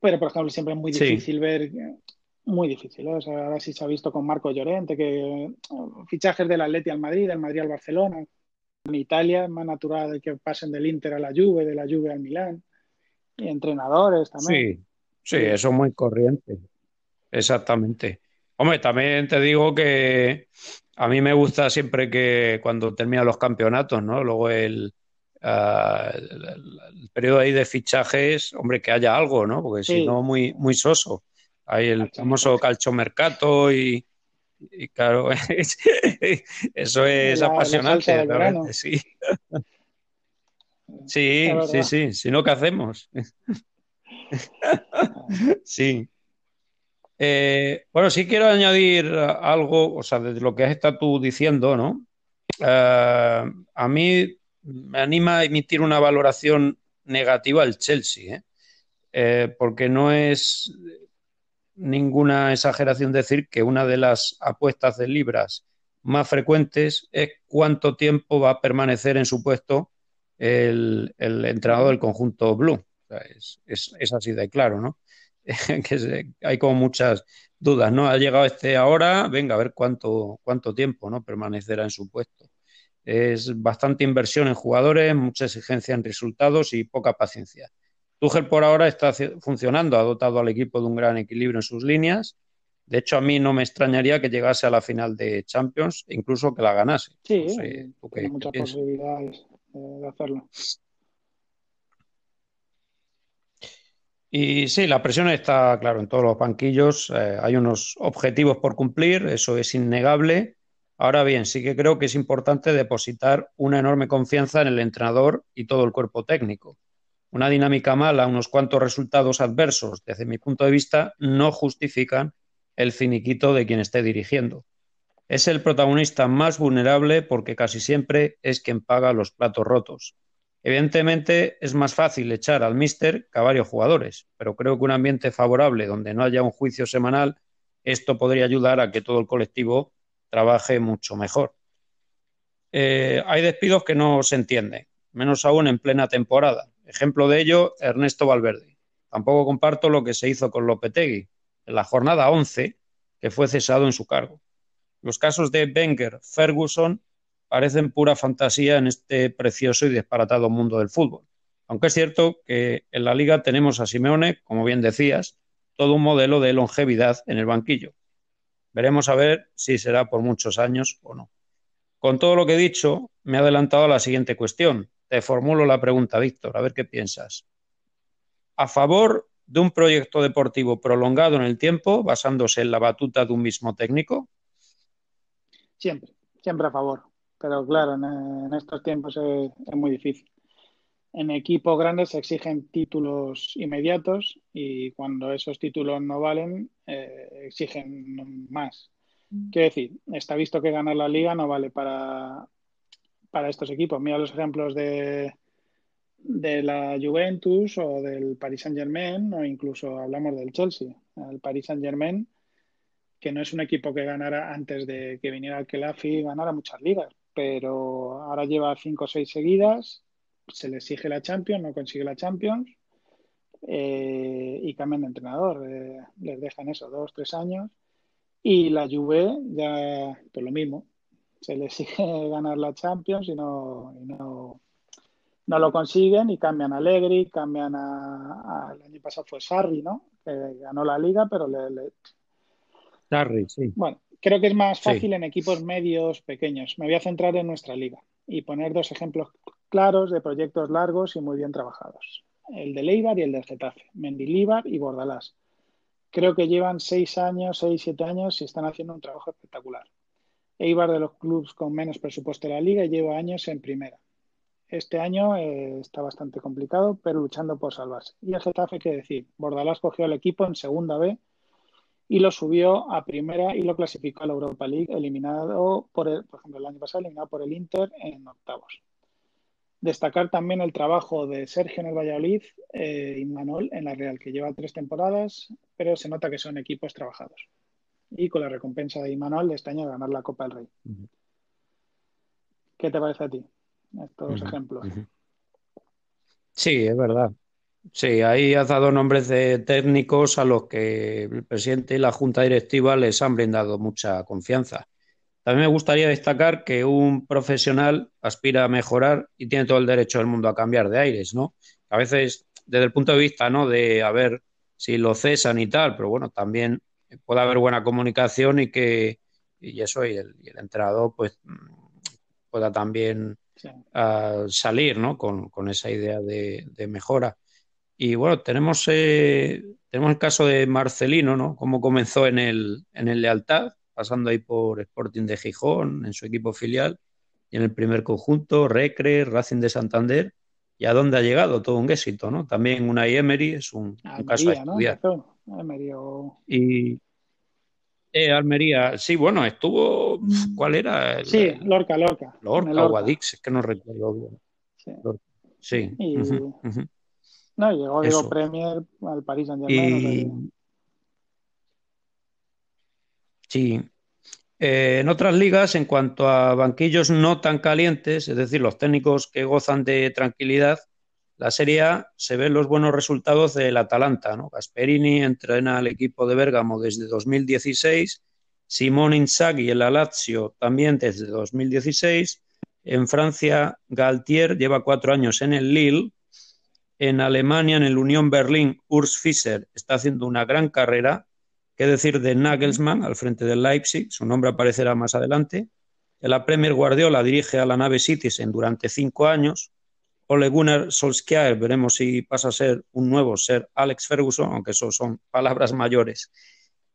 Pero, por ejemplo, siempre es muy difícil ver muy difícil. ¿eh? O sea, ahora sí se ha visto con Marco Llorente, que fichajes del Atleti al Madrid, del Madrid al Barcelona. En Italia es más natural que pasen del Inter a la Juve, de la Juve al Milán. Y entrenadores también.
Sí, sí, eso es muy corriente. Exactamente. Hombre, también te digo que a mí me gusta siempre que cuando terminan los campeonatos, ¿no? Luego el, ah, el, periodo ahí de fichajes, hombre, que haya algo, ¿no? Porque si no, muy, muy soso. Hay el famoso calchomercato y, y claro, eso es apasionante, sí. Sí, sí, sí, si no, ¿qué hacemos? sí. Eh, bueno, sí quiero añadir algo, o sea, de lo que has estado tú diciendo, ¿no? Eh, a mí me anima a emitir una valoración negativa al Chelsea, ¿eh? porque no es ninguna exageración decir que una de las apuestas de libras más frecuentes es cuánto tiempo va a permanecer en su puesto el, entrenador del conjunto Blue. es, así de claro, ¿no? que hay como muchas dudas, ¿no? Ha llegado este ahora, venga, a ver cuánto, cuánto tiempo ¿no? permanecerá en su puesto. Es bastante inversión en jugadores, mucha exigencia en resultados y poca paciencia. Tuchel por ahora está funcionando, ha dotado al equipo de un gran equilibrio en sus líneas. De hecho, a mí no me extrañaría que llegase a la final de Champions, e incluso que la ganase.
Sí, hay muchas posibilidades de hacerlo.
Y sí, la presión está, claro, en todos los banquillos. Eh, hay unos objetivos por cumplir, eso es innegable. Ahora bien, sí que creo que es importante depositar una enorme confianza en el entrenador y todo el cuerpo técnico una dinámica mala, unos cuantos resultados adversos, desde mi punto de vista, no justifican el finiquito de quien esté dirigiendo. Es el protagonista más vulnerable porque casi siempre es quien paga los platos rotos. Evidentemente es más fácil echar al míster que a varios jugadores, pero creo que un ambiente favorable donde no haya un juicio semanal, esto podría ayudar a que todo el colectivo trabaje mucho mejor. Eh, hay despidos que no se entienden, menos aún en plena temporada. Ejemplo de ello, Ernesto Valverde. Tampoco comparto lo que se hizo con Lopetegui en la jornada 11, que fue cesado en su cargo. Los casos de Wenger, Ferguson, parecen pura fantasía en este precioso y disparatado mundo del fútbol. Aunque es cierto que en la liga tenemos a Simeone, como bien decías, todo un modelo de longevidad en el banquillo. Veremos a ver si será por muchos años o no. Con todo lo que he dicho, me he adelantado a la siguiente cuestión, te formulo la pregunta, Víctor, a ver qué piensas. ¿A favor de un proyecto deportivo prolongado en el tiempo, basándose en la batuta de un mismo técnico?
Siempre, siempre a favor. Pero claro, en, estos tiempos es, muy difícil. en equipos grandes se exigen títulos inmediatos y cuando esos títulos no valen, eh, exigen más. Mm. Quiero decir, está visto que ganar la liga no vale para, para estos equipos. Mira los ejemplos de, de la Juventus o del Paris Saint Germain o incluso hablamos del Chelsea. El Paris Saint Germain, que no es un equipo que ganara antes de que viniera el Kelafi y ganara muchas ligas, pero ahora lleva cinco o seis seguidas se le exige la Champions, no consigue la Champions eh, y cambian de entrenador. Eh, les dejan eso, dos, tres años. Y la Juve ya, pues lo mismo. Se le exige ganar la Champions y no, no, no lo consiguen y cambian a Allegri, cambian a, el año pasado fue Sarri, ¿no? Que ganó la liga, pero le...
Sarri, sí.
Bueno, creo que es más fácil en equipos medios pequeños. Me voy a centrar en nuestra liga y poner dos ejemplos claros de proyectos largos y muy bien trabajados. El de Leibar y el del Getafe, Mendilíbar y Bordalás. Creo que llevan seis años, seis, siete años y están haciendo un trabajo espectacular. Eibar de los clubes con menos presupuesto de la liga y lleva años en primera. Este año eh, está bastante complicado, pero luchando por salvarse. Y el Getafe, qué decir, Bordalás cogió al equipo en segunda B y lo subió a primera y lo clasificó a la Europa League, eliminado por, el, por ejemplo, el año pasado, eliminado por el Inter en octavos. Destacar también el trabajo de Sergio en el Valladolid eh, y Manol en la Real, que lleva tres temporadas, pero se nota que son equipos trabajados. Y con la recompensa de Imanol de este año ganar la Copa del Rey. ¿Qué te parece a ti estos ejemplos?
Sí, es verdad. Sí, ahí has dado nombres de técnicos a los que el presidente y la junta directiva les han brindado mucha confianza. También me gustaría destacar que un profesional aspira a mejorar y tiene todo el derecho del mundo a cambiar de aires, ¿no? A veces, desde el punto de vista, ¿no? De a ver si lo cesan y tal, pero bueno, también puede haber buena comunicación y que, y eso, y el, entrenador, pues, pueda también ah, salir, ¿no? Con, esa idea de, mejora. Y bueno, tenemos, eh, tenemos el caso de Marcelino, ¿no? Cómo comenzó en el, en el Lealtad, pasando ahí por Sporting de Gijón, en su equipo filial, y en el primer conjunto, Recre, Racing de Santander, y a dónde ha llegado, todo un éxito, ¿no? También una Emery es un, caso a estudiar. Y eh, Almería, sí, bueno, estuvo, ¿cuál era?
sí, Lorca, Lorca.
Lorca, o Guadix, es que no recuerdo bien. Sí.
No, llegó, llegó Premier al París Saint-Germain.
Sí. Eh, en otras ligas, en cuanto a banquillos no tan calientes, es decir, los técnicos que gozan de tranquilidad, la Serie A se ven los buenos resultados del Atalanta. ¿no? Gasperini entrena al equipo de Bérgamo desde 2016, Simón Inzaghi el Lazio también desde 2016. En Francia, Galtier lleva cuatro años en el Lille. En Alemania, en el Unión Berlín, Urs Fischer está haciendo una gran carrera ¿Qué decir de Nagelsmann al frente del Leipzig? Su nombre aparecerá más adelante. La Premier Guardiola dirige a la nave Citizen durante cinco años. Ole Gunnar Solskjaer, veremos si pasa a ser un nuevo ser Alex Ferguson, aunque eso son palabras mayores.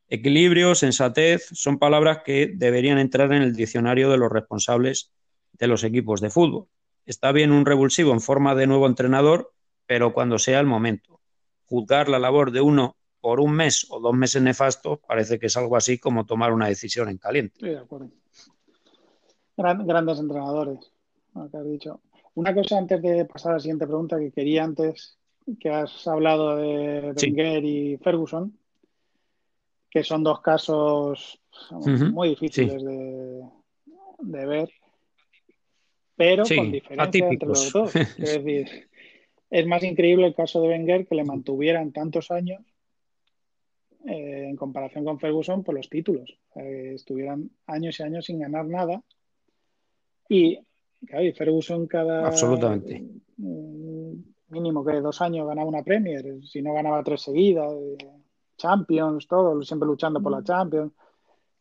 Equilibrio, sensatez, son palabras que deberían entrar en el diccionario de los responsables de los equipos de fútbol. Está bien un revulsivo en forma de nuevo entrenador, pero cuando sea el momento. Juzgar la labor de uno por un mes o dos meses nefastos, parece que es algo así como tomar una decisión en caliente.
Sí, de acuerdo. grandes entrenadores, lo que has dicho. Una cosa antes de pasar a la siguiente pregunta que quería antes, que has hablado de Wenger y Ferguson, que son dos casos muy difíciles de, ver, pero con diferencia entre los dos. Es decir, es más increíble el caso de Wenger que le mantuvieran tantos años eh, en comparación con Ferguson por los títulos. estuvieran años y años sin ganar nada. Y, claro, Ferguson cada
Absolutamente.
Mm, mínimo que dos años ganaba una Premier, si no ganaba tres seguidas, eh, Champions, todo, siempre luchando por la Champions.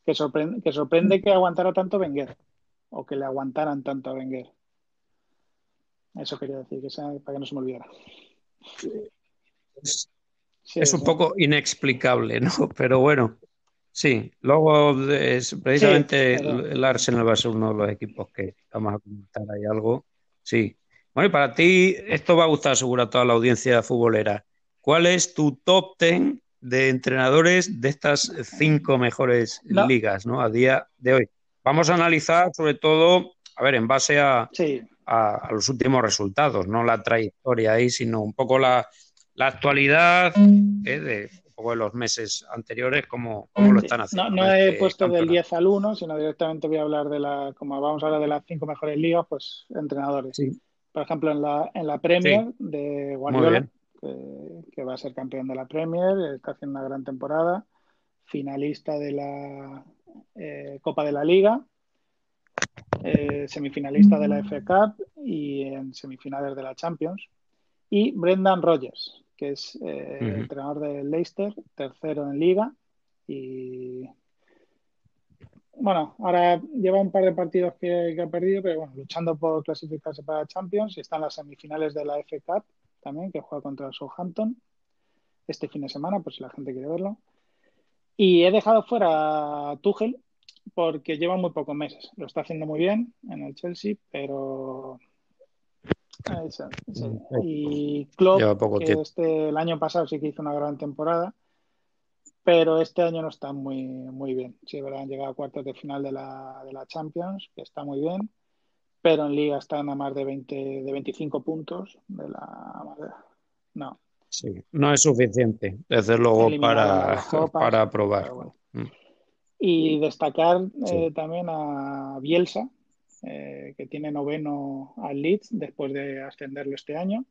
Que sorprende, que sorprende que aguantara tanto Wenger o que le aguantaran tanto a Wenger. Eso quería decir, que para que no se me olvidara
es un poco inexplicable, ¿no? Pero bueno, sí. Luego, precisamente el Arsenal va a ser uno de los equipos que vamos a comentar ahí algo. Sí. Bueno, y para ti, esto va a gustar seguro a toda la audiencia futbolera. ¿Cuál es tu top ten de entrenadores de estas cinco mejores ligas, ¿no? A día de hoy. Vamos a analizar sobre todo, a ver, en base a, a, los últimos resultados, no la trayectoria ahí, sino un poco la, actualidad ¿eh? de, de los meses anteriores, cómo, lo están haciendo.
No, he puesto del 10 al 1, sino directamente voy a hablar de la, como vamos a hablar de las cinco mejores ligas, pues entrenadores. Por ejemplo, en la, en la Premier de Guardiola, que, va a ser campeón de la Premier, está haciendo una gran temporada, finalista de la eh, Copa de la Liga, eh, semifinalista de la FA Cup y en semifinales de la Champions. Y Brendan Rodgers, que es eh, entrenador de Leicester, tercero en liga. Y bueno, ahora lleva un par de partidos que, ha perdido, pero bueno, luchando por clasificarse para Champions y están las semifinales de la FA Cup también, que juega contra el Southampton este fin de semana, por si la gente quiere verlo. Y he dejado fuera a Tuchel porque lleva muy pocos meses. Lo está haciendo muy bien en el Chelsea, pero y Klopp, que este, el año pasado sí que hizo una gran temporada, pero este año no está muy, muy bien. Sí, verdad, han llegado a cuartos de final de la, de la Champions, que está muy bien, pero en Liga están a más de, 20, de 25 puntos de la... No.
Sí, no es suficiente, desde luego, para, para probar. Mm.
Y destacar eh, también a Bielsa, eh, que tiene noveno al Leeds después de ascenderlo este año.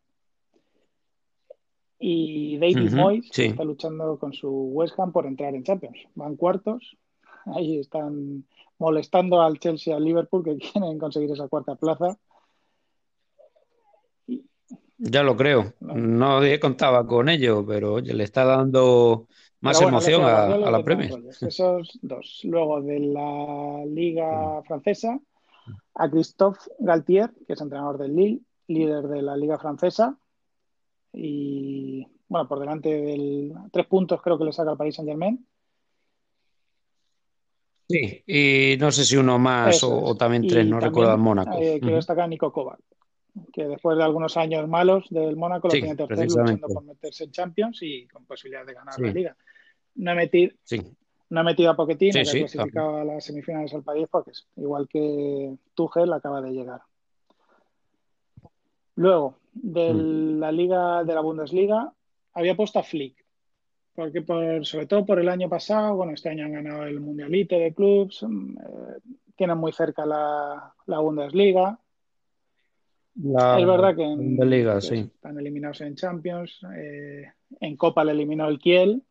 Y David Moyes, que está luchando con su West Ham por entrar en Champions. Van cuartos, ahí están molestando al Chelsea y al Liverpool que quieren conseguir esa cuarta plaza.
Ya lo creo. No contaba con ello, pero oye, le está dando más emoción a, a, la Premier.
Esos dos. Luego de la Liga Francesa, a Christophe Galtier, que es entrenador del Lille, líder de la Liga Francesa. Y bueno, por delante del tres puntos creo que le saca el Paris Saint Germain.
Sí, y no sé si uno más o, también tres, no recuerdo el Mónaco.
Eh, quiero destacar a Nico Kovac, que después de algunos años malos del Mónaco lo tiene tercero luchando por meterse en Champions y con posibilidad de ganar la liga. No he metido, sí no ha metido a Pochettino, que ha clasificado a las semifinales al país, porque igual que Tuchel acaba de llegar. Luego, de mm. la liga de la Bundesliga, había puesto a Flick, porque por, sobre todo por el año pasado, bueno, este año han ganado el Mundialito de clubs, mm, eh, tienen muy cerca la, Bundesliga. Es verdad que, están eliminados en Champions, eh, en Copa le eliminó el Kiel,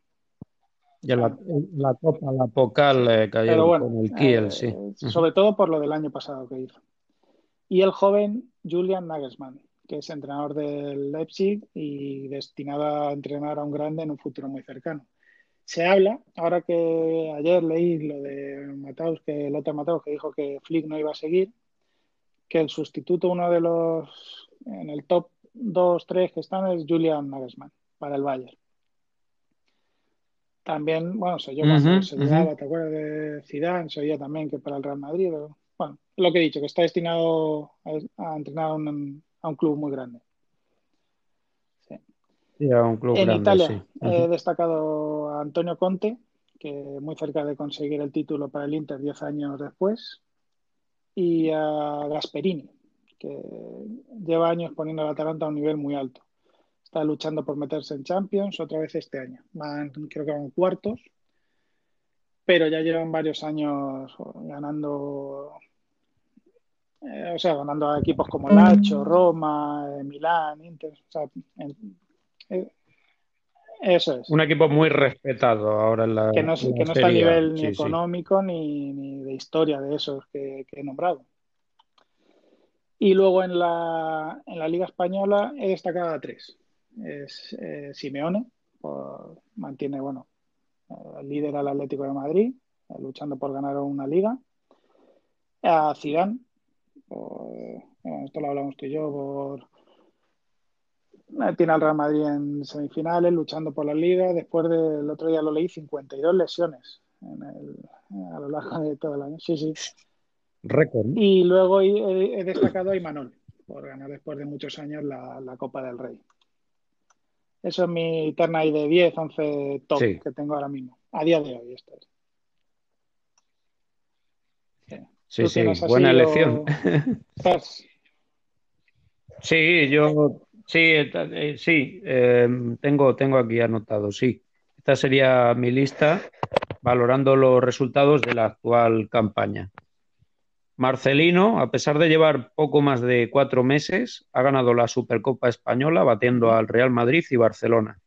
y la, la Copa, la Pocal eh, cayó con el Kiel, eh, sí.
Sobre todo por lo del año pasado que hizo. Y el joven Julian Nagelsmann, que es entrenador del Leipzig y destinado a entrenar a un grande en un futuro muy cercano. Se habla, ahora que ayer leí lo de Mataus, que Lothar Mataus, que dijo que Flick no iba a seguir, que el sustituto, uno de los en el top 2, 3 que están es Julian Nagelsmann para el Bayern. También, bueno, se yo se ¿te acuerdas de Zidane? Se oía también que para el Real Madrid. bueno, lo que he dicho, que está destinado a, entrenar a un, club muy grande.
Sí. a un club
en
grande,
Italia he destacado a Antonio Conte, que muy cerca de conseguir el título para el Inter 10 años después, y a Gasperini, que lleva años poniendo al Atalanta a un nivel muy alto está luchando por meterse en Champions otra vez este año. Van, creo que van cuartos, pero ya llevan varios años ganando, eh, o sea, ganando a equipos como Nacho, Roma, eh, Milán, Inter. O sea, eh, eso es.
Un equipo muy respetado ahora en la.
Que no, que no está a nivel ni económico Ni, ni, de historia de esos que, que he nombrado. Y luego en la, en la Liga Española he destacado a tres es eh, Simeone, mantiene, bueno, el líder al Atlético de Madrid, eh, luchando por ganar una liga. A Zidane, esto lo hablamos tú y yo, por, eh, tiene al Real Madrid en semifinales, luchando por la liga. Después del otro día lo leí, 52 lesiones en a lo largo de todo el año. Sí, sí.
Récord.
Y luego he, destacado a Imanol, por ganar después de muchos años la, la Copa del Rey. Eso es mi terna de 10, 11 top
Sí.
que tengo ahora mismo. A día de hoy, esto es.
Sí,
¿Tú
sí, buena
o-
elección.
Estás-
Sí, yo sí, eh, sí, eh, tengo, tengo aquí anotado, sí. Esta sería mi lista valorando los resultados de la actual campaña. Marcelino, a pesar de llevar poco más de cuatro meses, ha ganado la Supercopa Española batiendo al Real Madrid y Barcelona.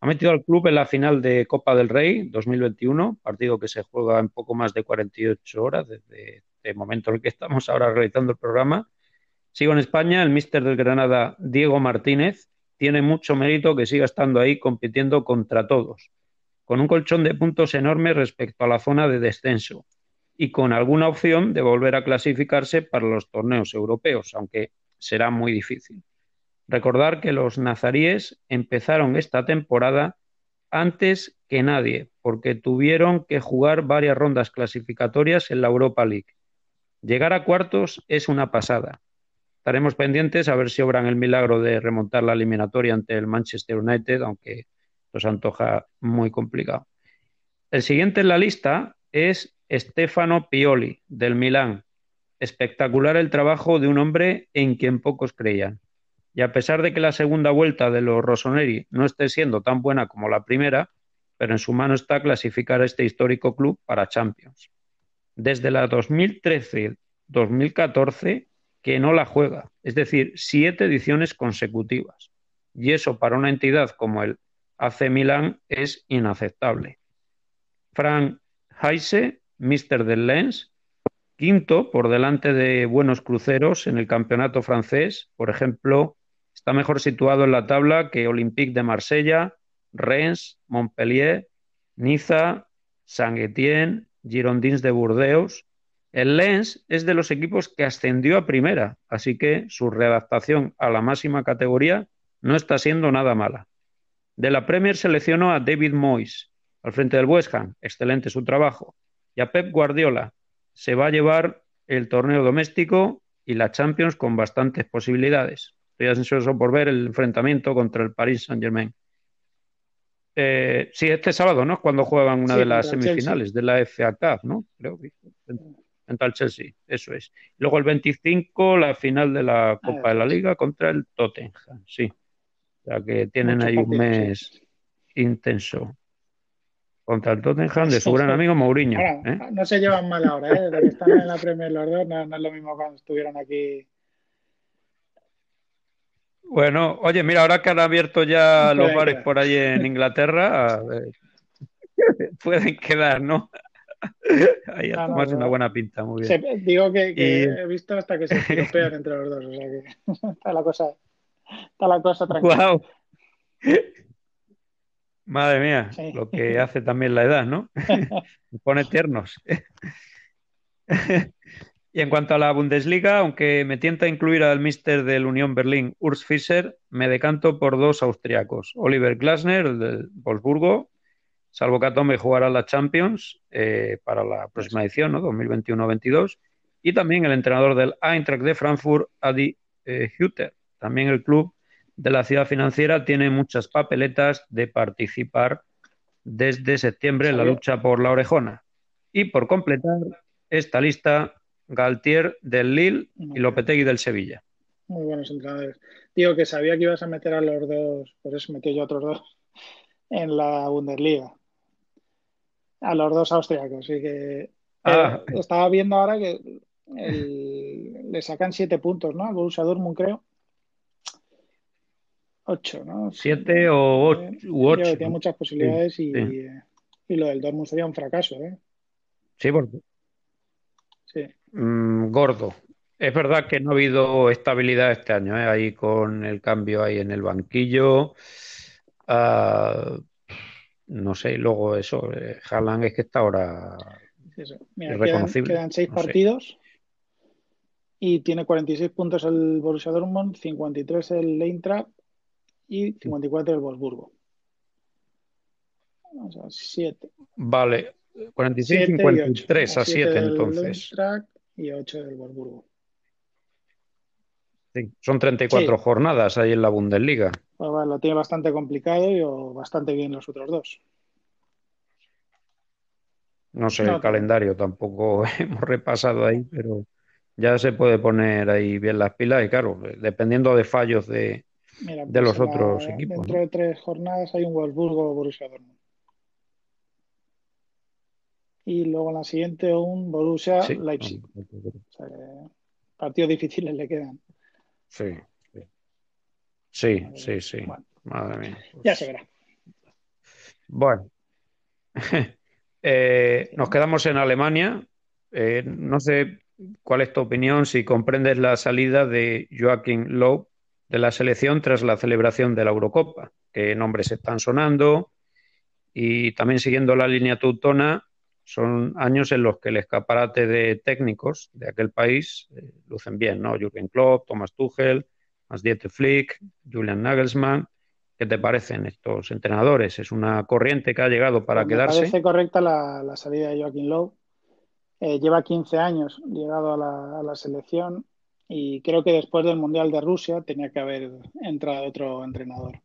Ha metido al club en la final de Copa del Rey 2021, partido que se juega en poco más de 48 horas desde el momento en el que estamos ahora realizando el programa. Sigo en España, el míster del Granada, Diego Martínez, tiene mucho mérito que siga estando ahí compitiendo contra todos, con un colchón de puntos enorme respecto a la zona de descenso y con alguna opción de volver a clasificarse para los torneos europeos, aunque será muy difícil. Recordar que los nazaríes empezaron esta temporada antes que nadie, porque tuvieron que jugar varias rondas clasificatorias en la Europa League. Llegar a cuartos es una pasada. Estaremos pendientes a ver si obran el milagro de remontar la eliminatoria ante el Manchester United, aunque nos antoja muy complicado. El siguiente en la lista es Stefano Pioli, del Milán. Espectacular el trabajo de un hombre en quien pocos creían. Y a pesar de que la segunda vuelta de los Rossoneri no esté siendo tan buena como la primera, pero en su mano está clasificar a este histórico club para Champions. Desde la 2013-2014 que no la juega, es decir, siete ediciones consecutivas. Y eso para una entidad como el AC Milán es inaceptable. Frank Heise, mister del Lens, quinto por delante de buenos cruceros en el campeonato francés, por ejemplo, está mejor situado en la tabla que Olympique de Marsella, Rennes, Montpellier, Niza, Saint-Étienne, Girondins de Burdeos. El Lens es de los equipos que ascendió a primera, así que su readaptación a la máxima categoría no está siendo nada mala. De la Premier seleccionó a David Moyes, al frente del West Ham, excelente su trabajo, y a Pep Guardiola, se va a llevar el torneo doméstico y la Champions con bastantes posibilidades. Estoy ansioso por ver el enfrentamiento contra el Paris Saint-Germain. Eh, sí, este sábado, ¿no? Es cuando juegan una
Sí,
de las semifinales de la FA Cup, ¿no? Creo que contra el Chelsea, eso es. Luego el 25, la final de la Copa de la Liga contra el Tottenham, sí. O sea que tienen ahí un
sí.
mes intenso contra el Tottenham de su gran amigo Mourinho.
Ahora,
¿eh?
no se llevan mal ahora, ¿eh? Desde que están en la Premier los dos, no, no es lo mismo cuando estuvieron aquí.
Bueno, oye, mira, ahora que han abierto ya los bares por ahí en Inglaterra, pueden quedar, ¿no? Ahí a tomarse
no.
una buena pinta, muy
Se-
bien.
digo que, he visto hasta que se piropean entre los dos, o sea que está la cosa, está la cosa tranquila.
¡Guau! Madre mía,
Sí.
lo que hace también la edad, ¿no? Pone tiernos. Y en cuanto a la Bundesliga, aunque me tienta incluir al míster del Unión Berlín, Urs Fischer, me decanto por dos austriacos. Oliver Glasner, el del Wolfsburgo, salvo que Atome jugará la Champions eh, para la próxima edición, ¿no? 2021-22, y también el entrenador del Eintracht de Frankfurt, Adi eh, Hütter. También el club de la ciudad financiera tiene muchas papeletas de participar desde septiembre en la lucha por la orejona. Y por completar esta lista, Galtier del Lille y Lopetegui del Sevilla.
Muy buenos entrenadores. Digo que sabía que ibas a meter a los dos, por eso metí yo a otros dos en la Bundesliga. A los dos austriacos. Así que
Ah.
eh, estaba viendo ahora que el- le sacan siete puntos, ¿no? Al Borussia Dortmund, creo. Ocho, ¿no?
Siete o ocho,
Eh,
u ocho.
que tiene muchas posibilidades y,
sí.
eh, y lo del Dortmund sería un fracaso, ¿eh?
Sí, porque
Sí.
mm, gordo. Es verdad que no ha habido estabilidad este año, ¿eh? Ahí con el cambio ahí en el banquillo. Ah, no sé, y luego eso, eh, Haaland es que está ahora
Sí, sí. Mira,
Irreconocible,
quedan, quedan seis
no sé.
partidos y tiene 46 puntos el Borussia Dortmund, 53 el Eintracht y 54 el Wolfsburgo. O sea, 7.
Vale, 46,
7 y
53
8.
a 7
del
entonces.
Eintracht y 8 del Wolfsburgo.
Sí, son 34 jornadas ahí en la Bundesliga.
Pues lo tiene bastante complicado y o bastante bien los otros dos.
No sé el calendario, tampoco hemos repasado ahí, pero ya se puede poner ahí bien las pilas y claro, dependiendo de fallos de, pues los otros equipos.
Dentro de tres jornadas hay un Wolfsburgo Borussia Dortmund. Y luego en la siguiente un Borussia Leipzig. partidos difíciles le quedan.
Sí, sí, sí, sí. Madre mía.
Ya se verá.
Bueno. Eh, nos quedamos en Alemania. Eh, no sé cuál es tu opinión, si comprendes la salida de Joachim Löw de la selección tras la celebración de la Eurocopa, qué nombres están sonando y también siguiendo la línea teutona, son años en los que el escaparate de técnicos de aquel país eh, lucen bien, ¿no? Jürgen Klopp, Thomas Tuchel, Hans-Dieter Flick, Julian Nagelsmann. ¿Qué te parecen estos entrenadores? ¿Es una corriente que ha llegado para quedarse?
Me parece correcta la, salida de Joaquín Lowe. Eh, lleva 15 años llegado a la, selección y creo que después del Mundial de Rusia tenía que haber entrado otro entrenador.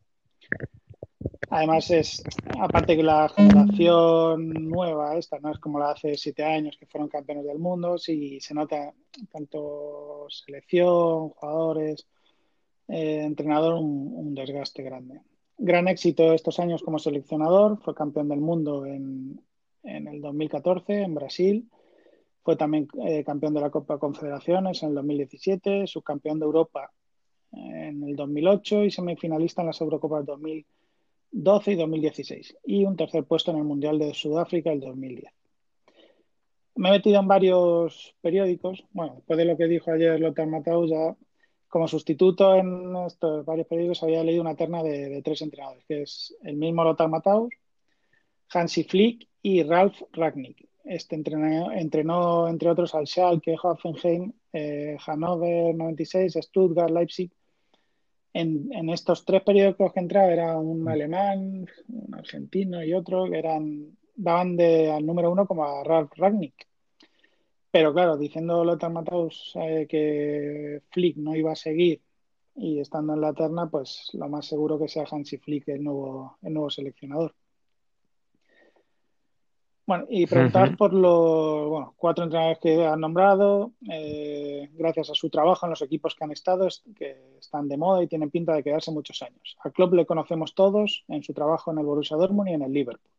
Además es, aparte que la generación nueva esta, no es como la hace siete años que fueron campeones del mundo, sí se nota tanto selección, jugadores, eh, entrenador, un, desgaste grande. Gran éxito estos años como seleccionador, fue campeón del mundo en, el 2014 en Brasil, fue también eh, campeón de la Copa Confederaciones en el 2017, subcampeón de Europa en el 2008 y semifinalista en las Eurocopas 2012 y 2016 y un tercer puesto en el Mundial de Sudáfrica el 2010. Me he metido en varios periódicos, bueno, después de lo que dijo ayer Lothar Matthaus ya como sustituto en estos varios periódicos había leído una terna de, tres entrenadores, que es el mismo Lothar Matthaus, Hansi Flick y Ralf Ragnick. Este entrenó, entrenó entre otros al Schalke, Hoffenheim, eh, Hannover 96, Stuttgart, Leipzig. En, estos tres periódicos que entraba era un alemán, un argentino y otro que eran daban de, al número uno como a Ralf Ragnick. Pero claro, diciendo Lothar Matthaus eh, que Flick no iba a seguir y estando en la terna, pues lo más seguro que sea Hansi Flick el nuevo, el nuevo seleccionador. Bueno, y preguntar por los cuatro entrenadores que han nombrado, eh, gracias a su trabajo en los equipos que han estado, que están de moda y tienen pinta de quedarse muchos años. A Klopp le conocemos todos en su trabajo en el Borussia Dortmund y en el Liverpool.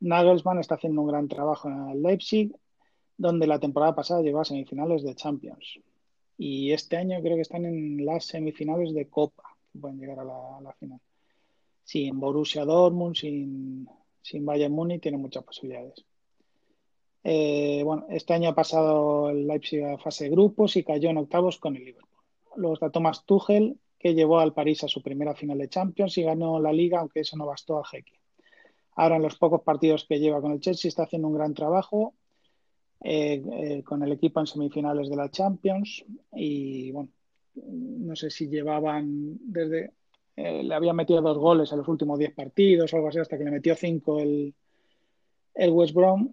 Nagelsmann está haciendo un gran trabajo en el Leipzig donde la temporada pasada llegó a semifinales de Champions. Y este año creo que están en las semifinales de Copa, que pueden llegar a la, final. Sin Borussia Dortmund, sin, sin Bayern Múnich, tiene muchas posibilidades. Eh, bueno, este año ha pasado el Leipzig a fase de grupos y cayó en octavos con el Liverpool. Luego está Thomas Tuchel, que llevó al París a su primera final de Champions y ganó la liga, aunque eso no bastó a Jeque. Ahora, en los pocos partidos que lleva con el Chelsea, está haciendo un gran trabajo eh, eh, con el equipo en semifinales de la Champions y bueno, no sé si llevaban desde, eh, le había metido dos goles en los últimos diez partidos o algo así, hasta que le metió cinco el, el West Brom.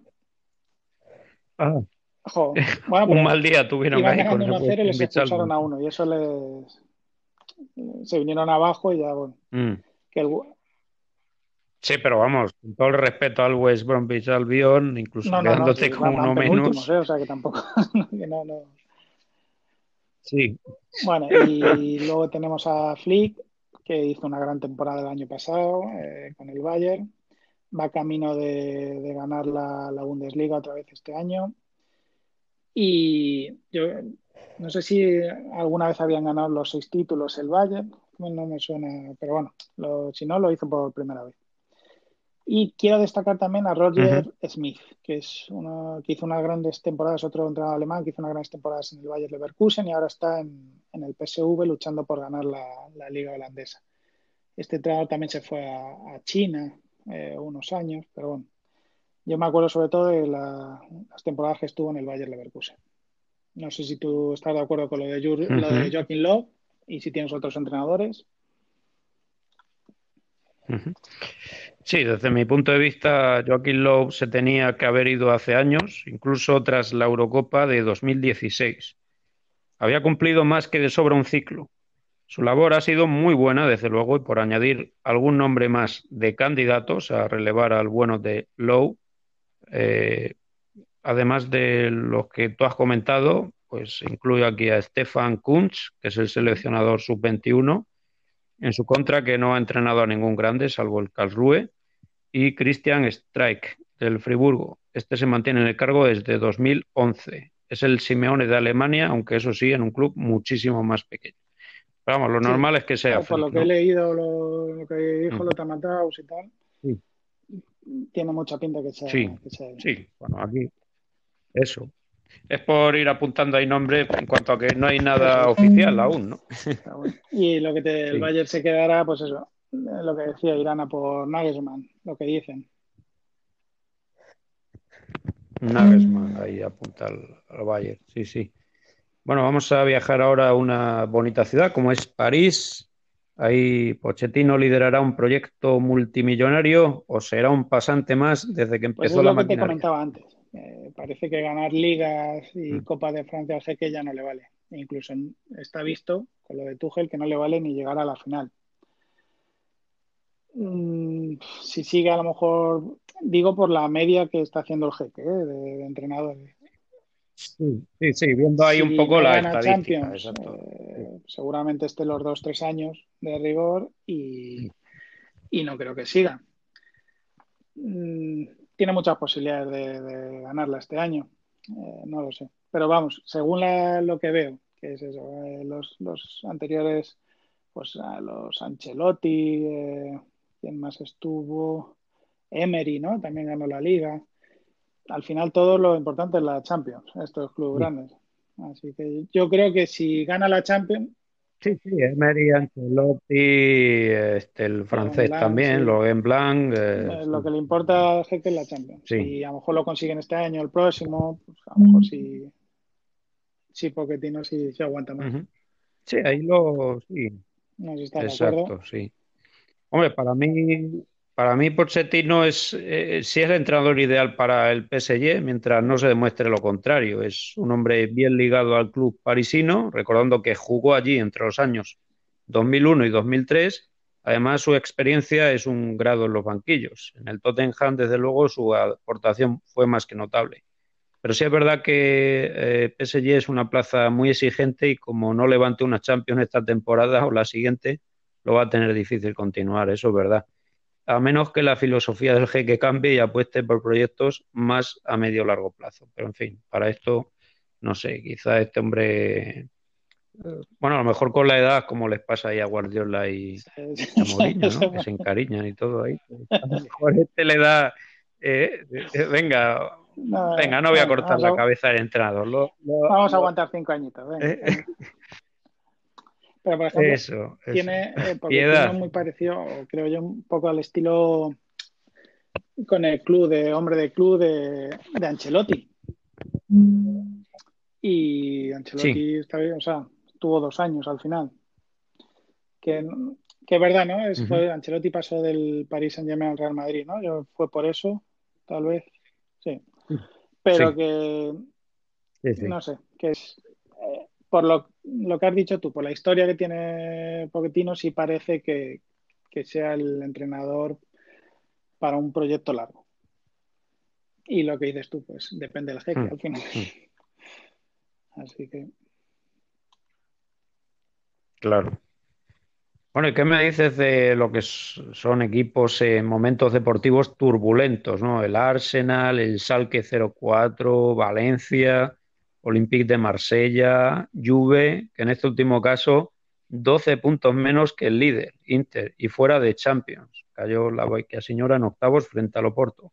Ah. un mal día tuvieron
iban ganando 1-0 y les expulsaron a uno y eso les se vinieron abajo y ya bueno mm. que el,
Sí, pero vamos, con todo el respeto al West Bromwich Albion, incluso quedándote con uno menos.
¿eh? O sea que tampoco. que no, no.
Sí.
Bueno, y luego tenemos a Flick, que hizo una gran temporada el año pasado eh, con el Bayern. Va camino de, de ganar la, la, Bundesliga otra vez este año. Y yo no sé si alguna vez habían ganado los seis títulos el Bayern. No me suena, pero bueno, lo, si no, lo hizo por primera vez. Y quiero destacar también a Roger Smith, que es uno que hizo unas grandes temporadas, otro entrenador alemán que hizo unas grandes temporadas en el Bayer Leverkusen y ahora está en, el PSV luchando por ganar la, liga holandesa. Este entrenador también se fue a, China eh, unos años, pero bueno, yo me acuerdo sobre todo de las temporadas que estuvo en el Bayer Leverkusen. No sé si tú estás de acuerdo con lo de, lo de Joaquín Lowe y si tienes otros entrenadores.
Sí, desde mi punto de vista, Joaquín Lowe se tenía que haber ido hace años, incluso tras la Eurocopa de 2016. había cumplido más que de sobra un ciclo. Su labor ha sido muy buena, desde luego, y por añadir algún nombre más de candidatos a relevar al bueno de Lowe, eh, además de los que tú has comentado, pues incluye aquí a Stefan Kunz, que es el seleccionador sub-21, en su contra, que no ha entrenado a ningún grande, salvo el Karlsruhe, y Christian Streich, del Friburgo. Este se mantiene en el cargo desde 2011. Es el Simeone de Alemania, aunque eso sí, en un club muchísimo más pequeño. vamos, lo normal es que sea.
Por lo que he leído, lo, que dijo lo Tamataus y tal, tiene mucha pinta que sea.
Sí, sí, bueno, aquí. Eso. Es por ir apuntando ahí nombres en cuanto a que no hay nada oficial aún, ¿no?
Y lo que te, el Bayern se quedará, pues eso, lo que decía, irán a por Nagelsmann, lo que dicen.
Nagelsmann, ahí apunta al, Bayern, sí, sí. Bueno, vamos a viajar ahora a una bonita ciudad como es París. Ahí Pochettino liderará un proyecto multimillonario o será un pasante más desde que pues empezó la maquinaria.
Que te comentaba antes. Eh, parece que ganar ligas y mm. Copa de Francia sé que ya no le vale. incluso está visto con lo de Tuchel que no le vale ni llegar a la final. Mm, si sigue a lo mejor, digo por la media que está haciendo el jeque ¿eh? de, entrenadores.
Sí, sí, viendo ahí un poco la estadística.
Eh, seguramente esté los dos, tres años de rigor y, y no creo que siga. Mm, tiene muchas posibilidades de, ganarla este año. Eh, no lo sé. Pero vamos, según lo que veo, que es eso, los, los, anteriores, pues a los Ancelotti, ¿Quién más estuvo? Emery, ¿no? También ganó la liga. Al final todo lo importante es la Champions, estos clubes grandes. Así que yo creo que si gana la Champions...
Sí, sí, Emery, Ancelotti, este, el francés también, lo en Blanc.
Eh, eh, lo que le importa es que la Champions. Si a lo mejor lo consiguen este año, el próximo, pues a lo mejor sí, sí Pochettino sí, sí aguanta más.
Sí, ahí lo... Sí.
No está Exacto,
sí. Hombre, para mí, para mí Pochettino es, eh, sí es el entrenador ideal para el PSG, mientras no se demuestre lo contrario. Es un hombre bien ligado al club parisino, recordando que jugó allí entre los años 2001 y 2003. Además, su experiencia es un grado en los banquillos. En el Tottenham, desde luego, su aportación fue más que notable. Pero sí es verdad que eh, PSG es una plaza muy exigente y como no levante una Champions esta temporada o la siguiente, lo va a tener difícil continuar, eso es verdad. A menos que la filosofía del jeque cambie y apueste por proyectos más a medio largo plazo. Pero en fin, para esto, no sé, quizá este hombre. Eh, bueno, a lo mejor con la edad, como les pasa ahí a Guardiola y a Mourinho, ¿no? que se encariñan y todo ahí. A lo mejor este le da. Eh, eh, venga, venga, no voy a cortar la cabeza del entrenador.
vamos a aguantar cinco añitos. Venga. Pero, por ejemplo, tiene, eh, tiene muy parecido, creo yo, un poco al estilo con el club de hombre de club de, de Ancelotti. Y Ancelotti está bien, o sea, tuvo dos años al final. Que, que es verdad, ¿no? Es, Ancelotti pasó del París Saint Germain al Real Madrid, ¿no? Yo, fue por eso, tal vez. Sí. Pero que no sé, que es por lo, que has dicho tú, por la historia que tiene Pochettino, sí parece que, sea el entrenador para un proyecto largo. Y lo que dices tú, pues depende del jefe hmm. al final. Hmm. Así que.
Claro. Bueno, ¿y qué me dices de lo que son equipos en momentos deportivos turbulentos, ¿no? El Arsenal, el Salque 04, Valencia. Olympique de Marsella, Juve, que en este último caso 12 puntos menos que el líder, Inter, y fuera de Champions. Cayó la Boiquia Señora en octavos frente al Oporto.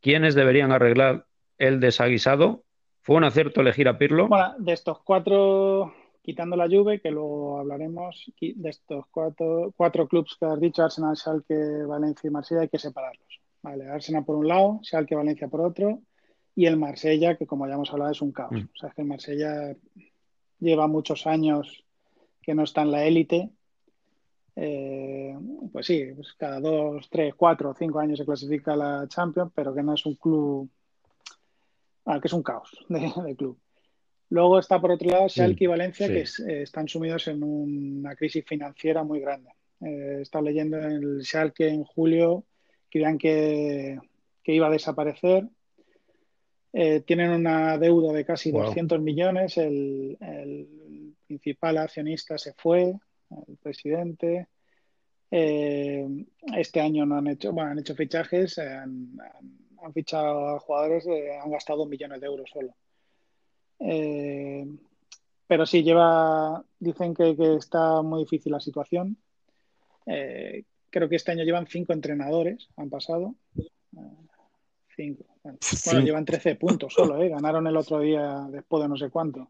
¿Quiénes deberían arreglar el desaguisado? ¿Fue un acierto elegir a Pirlo?
Bueno, de estos cuatro, quitando la Juve, que luego hablaremos, de estos cuatro, cuatro clubes que has dicho, Arsenal, Schalke, Valencia y Marsella, hay que separarlos. Vale, Arsenal por un lado, Schalke, Valencia por otro, y el Marsella, que como ya hemos hablado, es un caos. Mm. O sea, que el Marsella lleva muchos años que no está en la élite. Eh, pues sí, pues cada dos, tres, cuatro, cinco años se clasifica a la Champions, pero que no es un club, ah, que es un caos de, club. Luego está por otro lado Schalke y Valencia, que están sumidos en una crisis financiera muy grande. Eh, he estado leyendo en el Schalke en julio, creían que, que iba a desaparecer. Eh, tienen una deuda de casi 200 millones. El, principal accionista se fue, el presidente. Eh, este año no han hecho, bueno, han hecho fichajes, han, fichado a jugadores, han gastado millones de euros solo. pero sí, lleva, dicen que, que, está muy difícil la situación. Eh, creo que este año llevan cinco entrenadores, han pasado. cinco. Bueno, llevan 13 puntos solo, ¿eh? Ganaron el otro día después de no sé cuánto.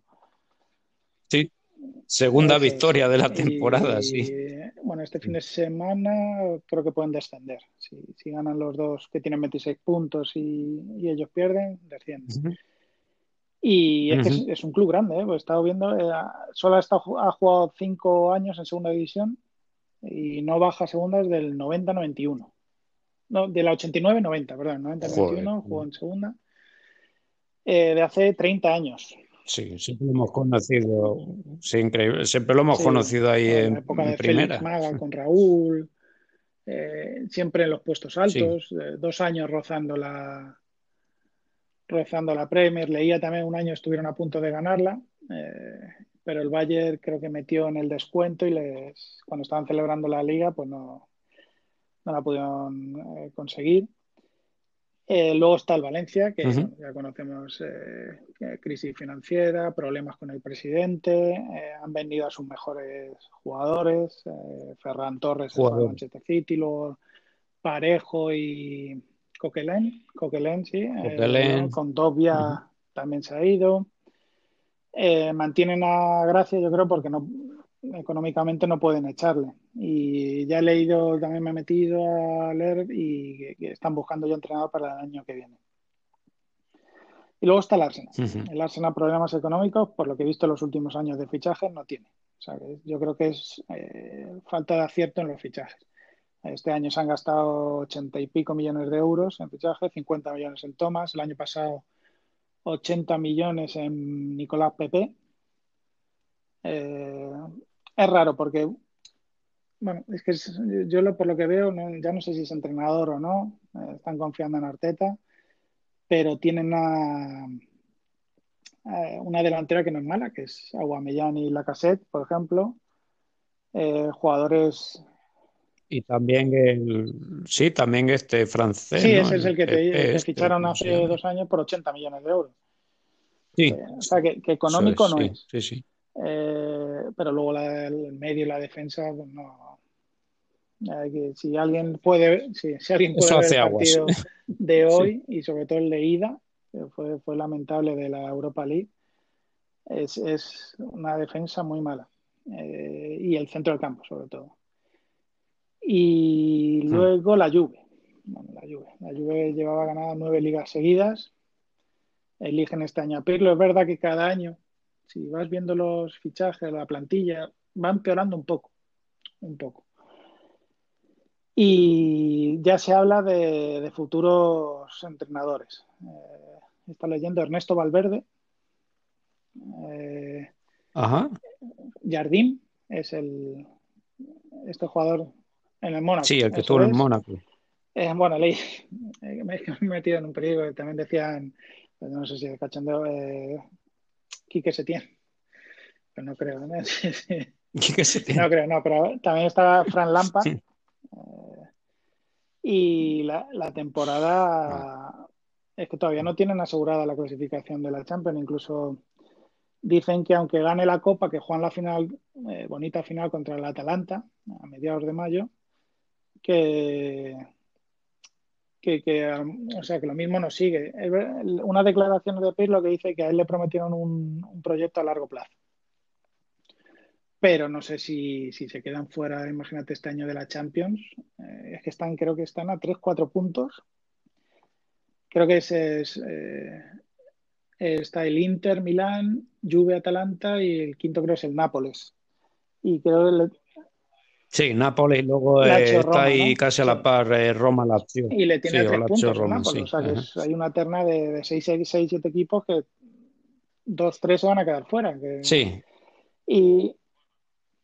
Sí, segunda victoria de la temporada, sí.
Bueno, este fin de semana creo que pueden descender. Si, ganan los dos que tienen 26 puntos y, ellos pierden, descienden. Y es que es, un club grande, ¿eh? Pues he estado viendo, eh, solo ha, estado, ha jugado cinco años en segunda división y no baja segundas del 90-91. No, de la 89-90, perdón, 90-91 jugó en segunda. Eh, de hace 30 años.
Sí, siempre lo hemos conocido, siempre, siempre lo hemos conocido ahí en, la época de primera.
Félix Maga con Raúl, eh, siempre en los puestos altos, eh, dos años rozando la rozando la Premier, leía también un año estuvieron a punto de ganarla, pero el Bayern creo que metió en el descuento y les, cuando estaban celebrando la liga, pues no, no la pudieron eh, conseguir. Eh, luego está el Valencia, que ya conocemos eh, crisis financiera, problemas con el presidente, han vendido a sus mejores jugadores, Ferran Torres, el Manchester City, luego Parejo y Coquelin, Coquelin sí, con Dobia también se ha ido. Eh, mantienen a Gracia, yo creo, porque no económicamente no pueden echarle. Y ya he leído, también me he metido a leer y que, están buscando ya entrenador para el año que viene. Y luego está el Arsenal. El Arsenal problemas económicos, por lo que he visto en los últimos años de fichajes, no tiene. O sea, yo creo que es eh, falta de acierto en los fichajes. Este año se han gastado ochenta y pico millones de euros en fichajes, 50 millones en Thomas. El año pasado 80 millones en Nicolás Pepe. Eh, es raro porque, bueno, es que yo por lo que veo, ya no sé si es entrenador o no, eh, están confiando en Arteta, pero tienen una, eh, una delantera que no es mala, que es Aguamellán y Lacazette, por ejemplo. jugadores
y también el, sí, también este francés.
Sí, ese es el que te, este, ficharon hace dos años por 80 millones de euros. Sí. Eh, o sea, que, económico no es.
Sí, sí.
Eh, pero luego el medio y la defensa, pues no. si alguien puede, si, alguien puede ver el partido de hoy y sobre todo el de ida, que fue, fue lamentable de la Europa League, es, es una defensa muy mala. Eh, y el centro del campo, sobre todo. Y hmm. luego la Juve. la Juve. La Juve llevaba ganada nueve ligas seguidas. Eligen este año a Pirlo. Es verdad que cada año, si vas viendo los fichajes, la plantilla, va empeorando un poco. Un poco. Y ya se habla de, futuros entrenadores. Eh, está leyendo Ernesto Valverde. Eh,
Ajá.
Jardín es el este jugador en el Mónaco.
Sí, el que estuvo en el Mónaco.
Eh, bueno, leí, me he metido en un periódico que también decían, pues no sé si el cachondeo, eh, Quique Setién. Pero no creo, ¿no?
Quique Setién.
No creo, no, pero también está Fran Lampa. Eh, y la, la temporada ah. es que todavía no tienen asegurada la clasificación de la Champions, incluso dicen que aunque gane la Copa, que juegan la final, eh, bonita final contra el Atalanta a mediados de mayo, que, que, o sea, que lo mismo nos sigue. Una declaración de Pirlo que dice que a él le prometieron un, proyecto a largo plazo. Pero no sé si, se quedan fuera, imagínate, este año de la Champions. Eh, es que están, creo que están a 3-4 puntos. Creo que ese es, eh, está el Inter, Milán, Juve, Atalanta y el quinto creo es el Nápoles. Y creo que
Sí, Nápoles luego está ahí casi a la par eh, Roma Lazio.
Y le tiene tres puntos Roma, Nápoles, o sea que hay una terna de, 6, 6, 7 equipos que dos, tres se van a quedar fuera.
Sí.
Y,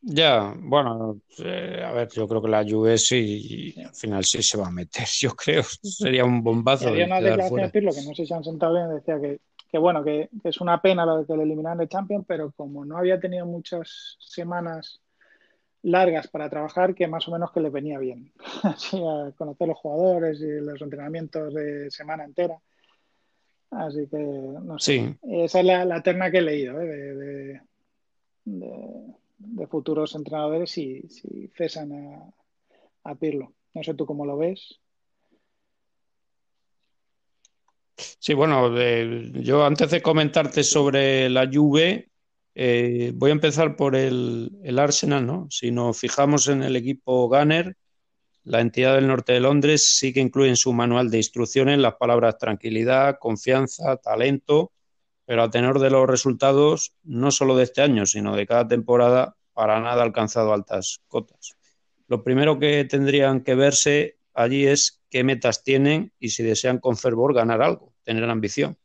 ya, bueno, eh, a ver, yo creo que la Juve sí, al final sí se va a meter, yo creo, sería un bombazo.
había una declaración de Pirlo que no sé si han sentado bien, decía que, que bueno, que, es una pena lo de que le eliminaran de Champions, pero como no había tenido muchas semanas largas para trabajar, que más o menos que le venía bien, así a conocer los jugadores y los entrenamientos de semana entera. Así que, no sé, esa es la, la terna que he leído, ¿eh? de, de de futuros entrenadores si, si cesan a, Pirlo. No sé tú cómo lo ves.
Sí, bueno, yo antes de comentarte sobre la Juve, eh, voy a empezar por el, el, Arsenal, ¿no? Si nos fijamos en el equipo Gunner, la entidad del norte de Londres sí que incluye en su manual de instrucciones las palabras tranquilidad, confianza, talento pero a tenor de los resultados, no solo de este año, sino de cada temporada, para nada ha alcanzado altas cotas. Lo primero que tendrían que verse allí es qué metas tienen y si desean con fervor ganar algo, tener ambición.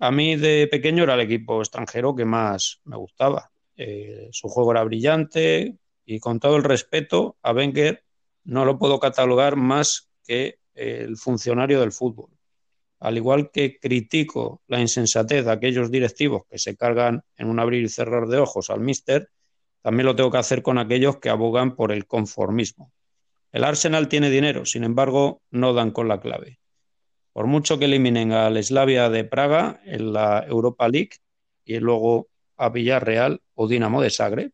A mí de pequeño era el equipo extranjero que más me gustaba. Eh, su juego era brillante y con todo el respeto a Wenger no lo puedo catalogar más que el funcionario del fútbol al igual que critico la insensatez de aquellos directivos que se cargan en un abrir y cerrar de ojos al míster, también lo tengo que hacer con aquellos que abogan por el conformismo. El Arsenal tiene dinero, sin embargo, no dan con la clave. Por mucho que eliminen al Slavia de Praga en la Europa League y luego a Villarreal o Dinamo de Sagre,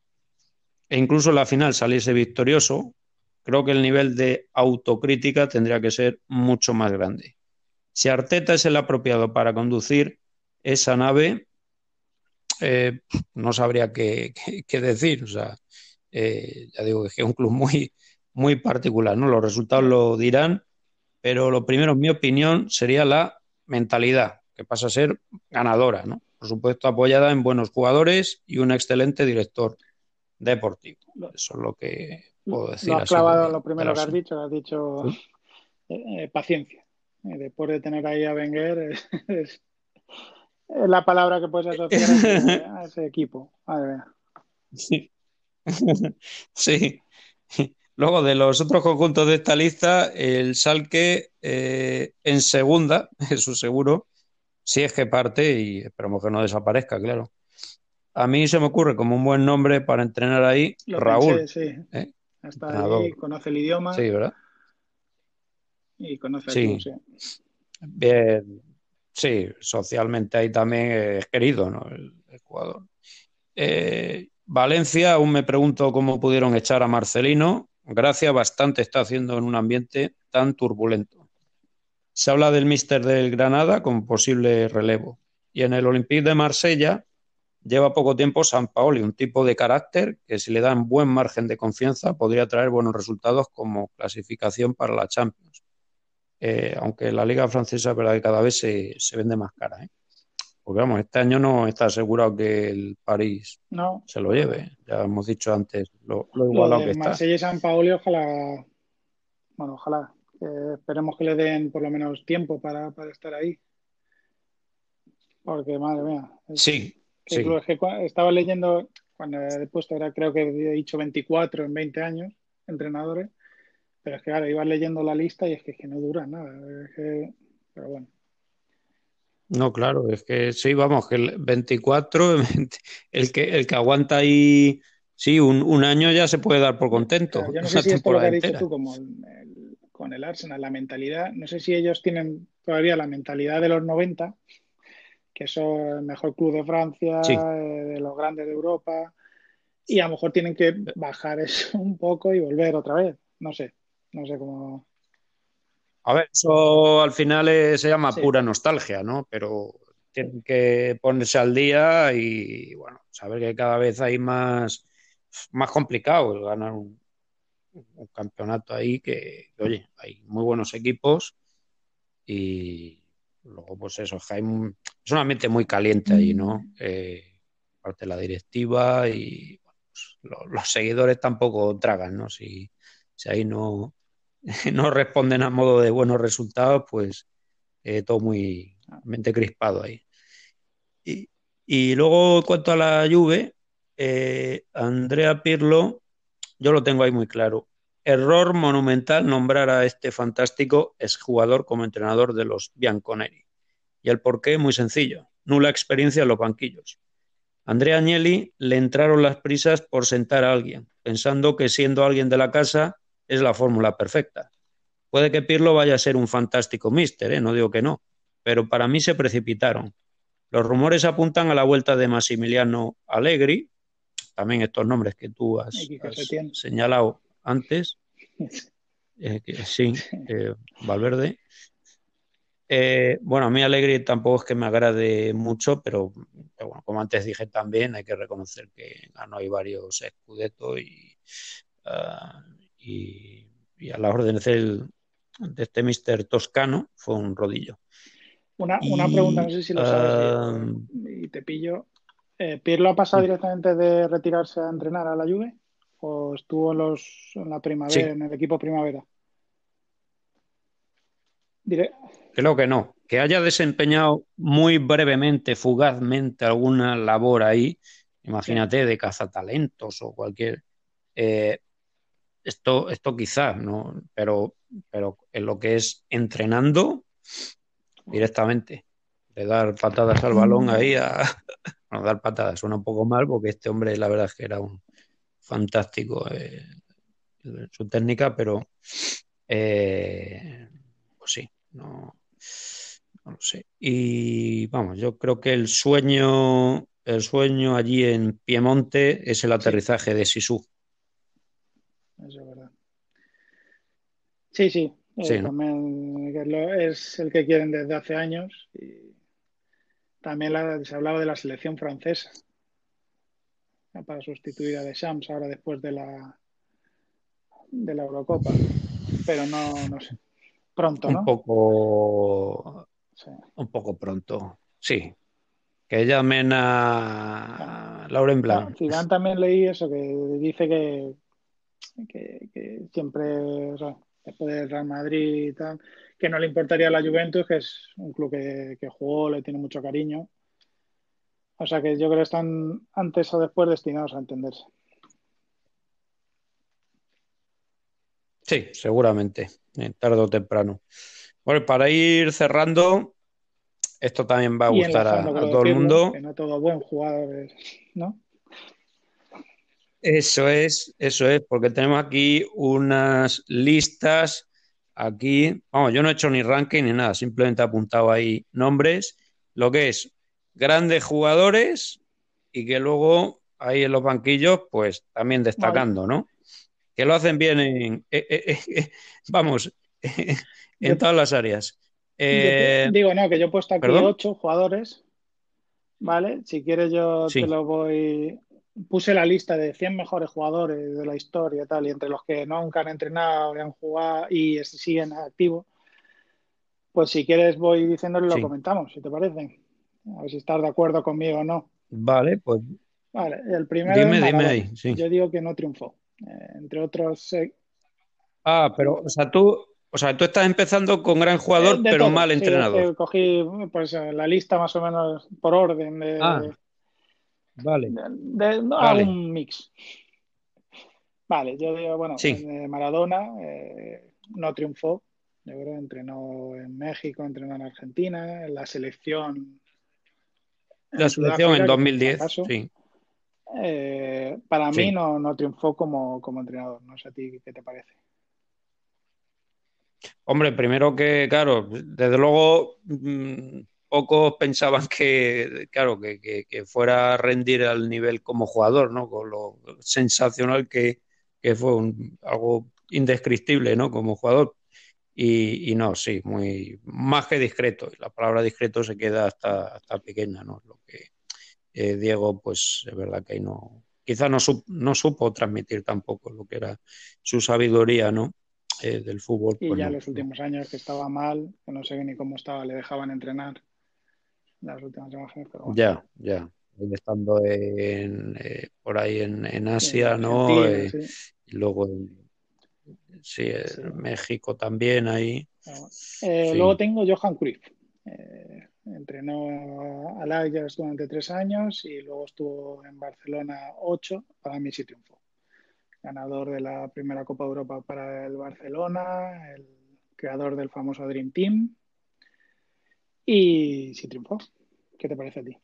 e incluso en la final saliese victorioso, creo que el nivel de autocrítica tendría que ser mucho más grande. Si Arteta es el apropiado para conducir esa nave, eh, no sabría qué, decir. O sea, eh, ya digo que es un club muy, muy particular, ¿no? Los resultados lo dirán, pero lo primero, en mi opinión, sería la mentalidad, que pasa a ser ganadora, ¿no? Por supuesto, apoyada en buenos jugadores y un excelente director deportivo. Eso es lo que puedo decir.
Lo has clavado lo primero que has dicho, has dicho eh, paciencia. Eh, después de tener ahí a Wenger, es, la palabra que puedes asociar a ese, equipo.
Sí. sí. Luego, de los otros conjuntos de esta lista, el Salque eh, en segunda, eso seguro, si es que parte y esperamos que no desaparezca, claro. A mí se me ocurre como un buen nombre para entrenar ahí, Raúl.
sí. ¿eh? ahí, conoce el idioma.
Sí, ¿verdad?
y conoce sí.
Bien, sí, socialmente ahí también es querido, ¿no? El, jugador. Eh, Valencia, aún me pregunto cómo pudieron echar a Marcelino. Gracia bastante está haciendo en un ambiente tan turbulento. Se habla del míster del Granada con posible relevo. Y en el Olympique de Marsella lleva poco tiempo San Paoli, un tipo de carácter que si le dan buen margen de confianza podría traer buenos resultados como clasificación para la Champions. Eh, aunque la liga francesa es verdad que cada vez se, vende más cara. ¿eh? Porque vamos, este año no está asegurado que el París
no.
se lo lleve. Ya hemos dicho antes lo, lo igualado que está.
Marsella y San Paoli, ojalá, bueno, ojalá, esperemos que le den por lo menos tiempo para, estar ahí. Porque, madre mía.
sí, sí.
estaba leyendo, cuando he puesto, era, creo que he dicho 24 en 20 años, entrenadores. Pero es que ahora ibas leyendo la lista y es que, es que no dura nada. Pero bueno.
No, claro, es que sí, vamos, que el 24, el que, el que aguanta ahí, sí, un, año ya se puede dar por contento.
yo no sé si es por lo que has dicho tú, como con el Arsenal, la mentalidad, no sé si ellos tienen todavía la mentalidad de los 90, que son el mejor club de Francia, eh, de los grandes de Europa, y a lo mejor tienen que bajar eso un poco y volver otra vez, no sé. No sé cómo.
A ver, eso al final se llama pura nostalgia, ¿no? Pero tienen que ponerse al día y, bueno, saber que cada vez hay más, más complicado ganar un, campeonato ahí que, oye, hay muy buenos equipos y luego, pues eso, es un ambiente muy caliente ahí, ¿no? Eh, parte de la directiva y pues, los, seguidores tampoco tragan, ¿no? Si, si ahí no, no responden a modo de buenos resultados, pues eh, todo muy mente crispado ahí. Y luego, en cuanto a la Juve, eh, Andrea Pirlo, yo lo tengo ahí muy claro. Error monumental nombrar a este fantástico exjugador como entrenador de los Bianconeri. Y el porqué muy sencillo. Nula experiencia en los banquillos. Andrea Agnelli le entraron las prisas por sentar a alguien, pensando que siendo alguien de la casa es la fórmula perfecta. Puede que Pirlo vaya a ser un fantástico mister, ¿eh? no digo que no, pero para mí se precipitaron. Los rumores apuntan a la vuelta de Massimiliano Allegri, también estos nombres que tú has, has señalado antes. Eh, que, sí, eh, Valverde. Eh, bueno, a mí Alegre tampoco es que me agrade mucho, pero, bueno, como antes dije también, hay que reconocer que ganó hay varios escudetos y, uh, y, y, a la orden de, de este mister toscano fue un rodillo.
Una, una pregunta, no sé si lo sabes uh, y te pillo. Eh, ¿Pirlo ha pasado directamente de retirarse a entrenar a la Juve? ¿O estuvo en, los, en la primavera, sí. en el equipo primavera?
Diré... Creo que no. Que haya desempeñado muy brevemente, fugazmente alguna labor ahí, imagínate, de cazatalentos o cualquier. Eh, esto, esto quizás, ¿no? Pero, pero en lo que es entrenando directamente, de dar patadas al balón ahí a. Bueno, dar patadas suena un poco mal porque este hombre, la verdad es que era un fantástico eh, su técnica, pero eh, pues sí, no, no lo sé. Y vamos, yo creo que el sueño, el sueño allí en Piemonte es el aterrizaje de Sisu.
Eso es verdad. Sí, sí. sí eh, también ¿no? es el que quieren desde hace años. Y también la, se hablaba de la selección francesa para sustituir a Deschamps ahora después de la de la Eurocopa. Pero no, no sé. Pronto, ¿no?
Un poco. Sí. Un poco pronto. Sí. Que llamen a Lauren Blanc.
Zidane también leí eso, que dice que, que, que siempre, o sea, después del Real Madrid y tal, que no le importaría a la Juventus, que es un club que, que jugó, le tiene mucho cariño. O sea que yo creo que están antes o después destinados a entenderse.
Sí, seguramente, eh, tarde o temprano. Bueno, para ir cerrando, esto también va a gustar a, a todo el mundo.
Que no todo buen jugador, ¿no?
Eso es, eso es, porque tenemos aquí unas listas. Aquí, vamos, yo no he hecho ni ranking ni nada, simplemente he apuntado ahí nombres, lo que es grandes jugadores y que luego ahí en los banquillos, pues también destacando, vale. ¿no? que lo hacen bien en, eh, eh, eh, vamos, en todas las áreas.
Digo, no, que yo he puesto aquí ¿perdón? ocho jugadores, ¿vale? Si quieres yo sí. te lo voy... Puse la lista de 100 mejores jugadores de la historia y tal, y entre los que nunca han entrenado, han jugado y siguen activos, pues si quieres voy diciéndole lo comentamos, si te parece. A ver si estás de acuerdo conmigo o no.
Vale, pues...
Vale, el primero...
Dime, dime ahí. Sí.
Yo digo que no triunfó. Eh, entre otros. Eh...
Ah, pero, o sea, tú, o sea, tú estás empezando con gran jugador, pero todo. mal entrenador.
Sí, cogí pues, la lista más o menos por orden de.
Ah, vale.
De, no, vale. un mix. Vale, yo digo, bueno,
sí.
eh, Maradona eh, no triunfó. Yo creo entrenó en México, entrenó en Argentina, en la selección.
En la selección en 2010, sí.
Eh, para sí. mí no, no, triunfó como, como entrenador. No sé a ti qué te parece.
Hombre, primero que, claro, desde luego mmm, pocos pensaban que, claro, que, que, que, fuera a rendir al nivel como jugador, ¿no? Con lo sensacional que, fue un, algo indescriptible, ¿no? Como jugador. Y, y, no, sí, muy más que discreto. La palabra discreto se queda hasta, hasta pequeña, ¿no? Lo que, eh, Diego, pues es verdad que ahí no, quizá no, supo, no supo transmitir tampoco lo que era su sabiduría, ¿no? Eh, del fútbol.
Y
pues
ya
no,
los últimos años que estaba mal, que no sé ni cómo estaba, le dejaban entrenar. Las últimas imágenes, pero bueno.
Ya, ya. Estando en, eh, por ahí en, en Asia, en ¿no? Eh, sí. Y luego en, sí, sí. México también ahí.
Eh, luego tengo Johan Cruyff. entrenó al Ajax durante tres años y luego estuvo en Barcelona ocho. Para mí sí triunfó. Ganador de la primera Copa Europa para el Barcelona, el creador del famoso Dream Team. Y sí triunfó. ¿Qué te parece a ti?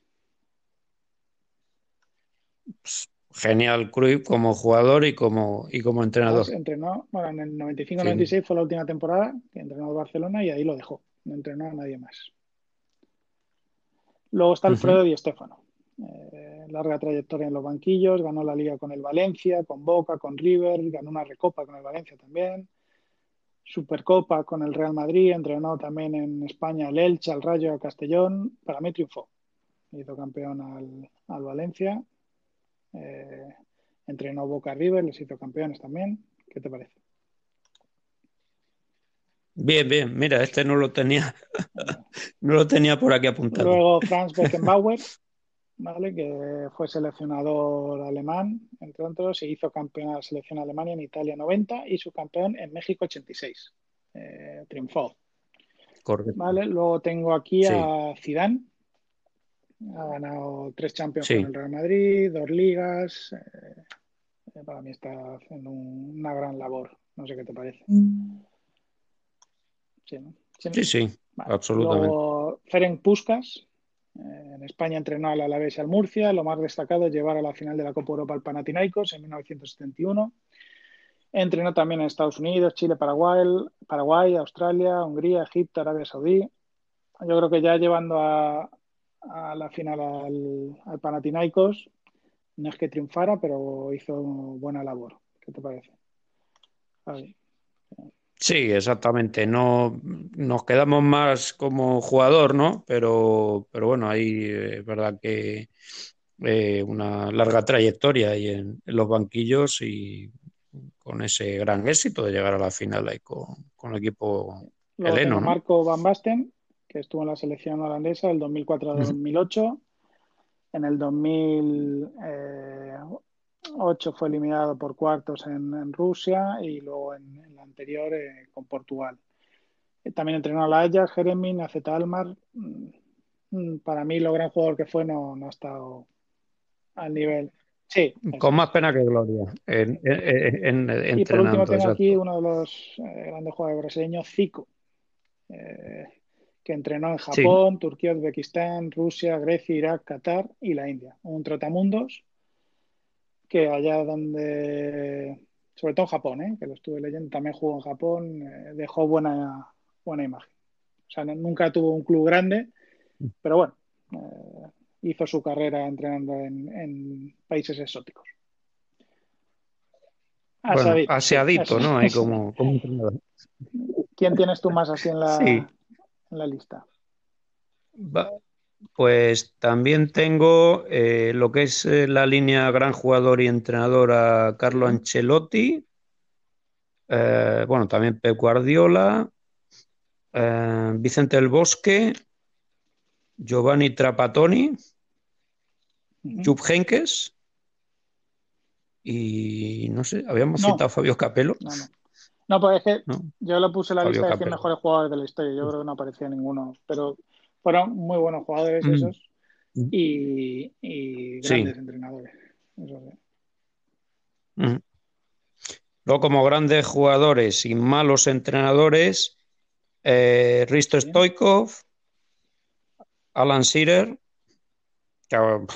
Genial Cruyff como jugador y como, y como entrenador. Pues
entrenó, bueno, en el 95-96 fue la última temporada que entrenó en Barcelona y ahí lo dejó. No entrenó a nadie más. Luego está Alfredo Di Stefano. Eh, larga trayectoria en los banquillos, ganó la liga con el Valencia, con Boca, con River, ganó una recopa con el Valencia también. Supercopa con el Real Madrid, entrenó también en España el Elche, al Rayo, al Castellón. Para mí triunfó. Hizo campeón al, al Valencia eh, entrenó Boca River, les hizo campeones también. ¿Qué te parece?
Bien, bien. Mira, este no lo tenía, no lo tenía por aquí apuntado.
Luego Franz Beckenbauer, ¿vale? que fue seleccionador alemán, entre otros, y hizo campeón de la selección Alemania en Italia 90 y subcampeón en México 86. Eh, triunfó.
Correcto.
¿Vale? Luego tengo aquí a Zidane, ha ganado tres Champions con el Real Madrid, dos ligas. Eh, eh, para mí está haciendo una gran labor. No sé qué te parece.
Sí, sí, absolutamente.
Luego, Ferenc Puskas. Eh, en España entrenó al Alavés y al Murcia. Lo más destacado es llevar a la final de la Copa Europa al Panathinaikos en 1971. Entrenó también en Estados Unidos, Chile, Paraguay, Paraguay, Australia, Hungría, Egipto, Arabia Saudí. Yo creo que ya llevando a, a la final al, al Panathinaikos. No es que triunfara, pero hizo buena labor. ¿Qué te parece?
Sí, exactamente. No nos quedamos más como jugador, ¿no? Pero, pero bueno, ahí es verdad que eh, una larga trayectoria ahí en, los banquillos y con ese gran éxito de llegar a la final ahí con, con el equipo heleno.
Marco Van Basten, que estuvo en la selección holandesa del 2004 al 2008. En el 2008 fue eliminado por cuartos en, Rusia y luego en, el la anterior eh, con Portugal. Eh, también entrenó a la Almar. Mm, mm, para mí, lo gran jugador que fue no, no ha estado al nivel. Sí.
Con más pena que gloria. En,
y por último tengo aquí uno de los eh, grandes jugadores brasileños, Zico que entrenó en Japón, Turquía, Uzbekistán, Rusia, Grecia, Irak, Qatar y la India. Un trotamundos que allá donde, sobre todo en Japón, ¿eh? que lo estuve leyendo, también jugó en Japón, eh, dejó buena, buena imagen. O sea, nunca tuvo un club grande, pero bueno, eh, hizo su carrera entrenando en, países exóticos.
Asiadito, ¿no? como,
¿Quién tienes tú más así en la, en la lista?
Pues también tengo eh, lo que es eh, la línea gran jugador y entrenador a Carlo Ancelotti. Eh, bueno, también Pep Guardiola, Vicente del Bosque, Giovanni Trapattoni, Jupp Henkes y no sé, habíamos citado a Fabio Capello.
No, pues es que yo lo puse la lista de 100 mejores jugadores de la historia. Yo creo que no aparecía ninguno. Pero fueron muy buenos jugadores mm. esos y, grandes entrenadores.
Mm. Luego, como grandes jugadores y malos entrenadores, eh, Risto Stoikov, Alan Shearer,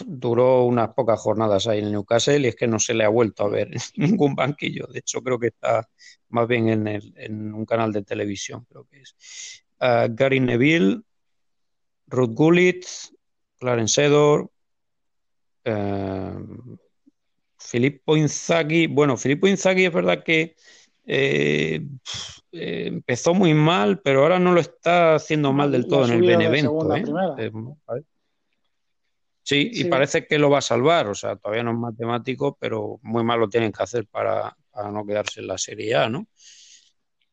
duró unas pocas jornadas ahí en Newcastle y es que no se le ha vuelto a ver en ningún banquillo. De hecho, creo que está más bien en, el, en un canal de televisión, creo que es. Ah, Gary Neville, Ruth Gullit, Clarence Sedor, uh, Filippo Inzaghi. Bueno, Filippo Inzaghi es verdad que eh, eh, empezó muy mal, pero ahora no lo está haciendo mal del todo en el Benevento. ¿eh? Sí, y parece que lo va a salvar, o sea, todavía no es matemático, pero muy mal lo tienen que hacer para, no quedarse en la Serie A, ¿no?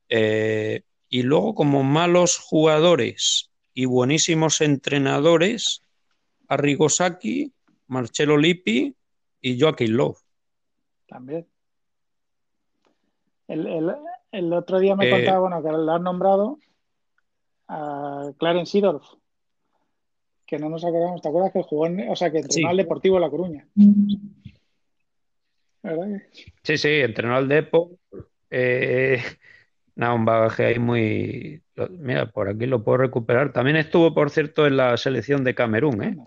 Eh, y luego, como malos jugadores y buenísimos entrenadores, Arrigosaki, Marcelo Lippi y Joaquín Love.
También. El, otro día me eh, contaba, bueno, que lo han nombrado a Clarence Seedorf que no nos acordamos. ¿Te acuerdas que jugó en, o sea, que entrenó
Sí.
al Deportivo La Coruña? ¿Verdad?
Sí, sí, entrenó al Depo. Eh, nada, un bagaje ahí muy... Mira, por aquí lo puedo recuperar. También estuvo, por cierto, en la selección de Camerún, ¿eh?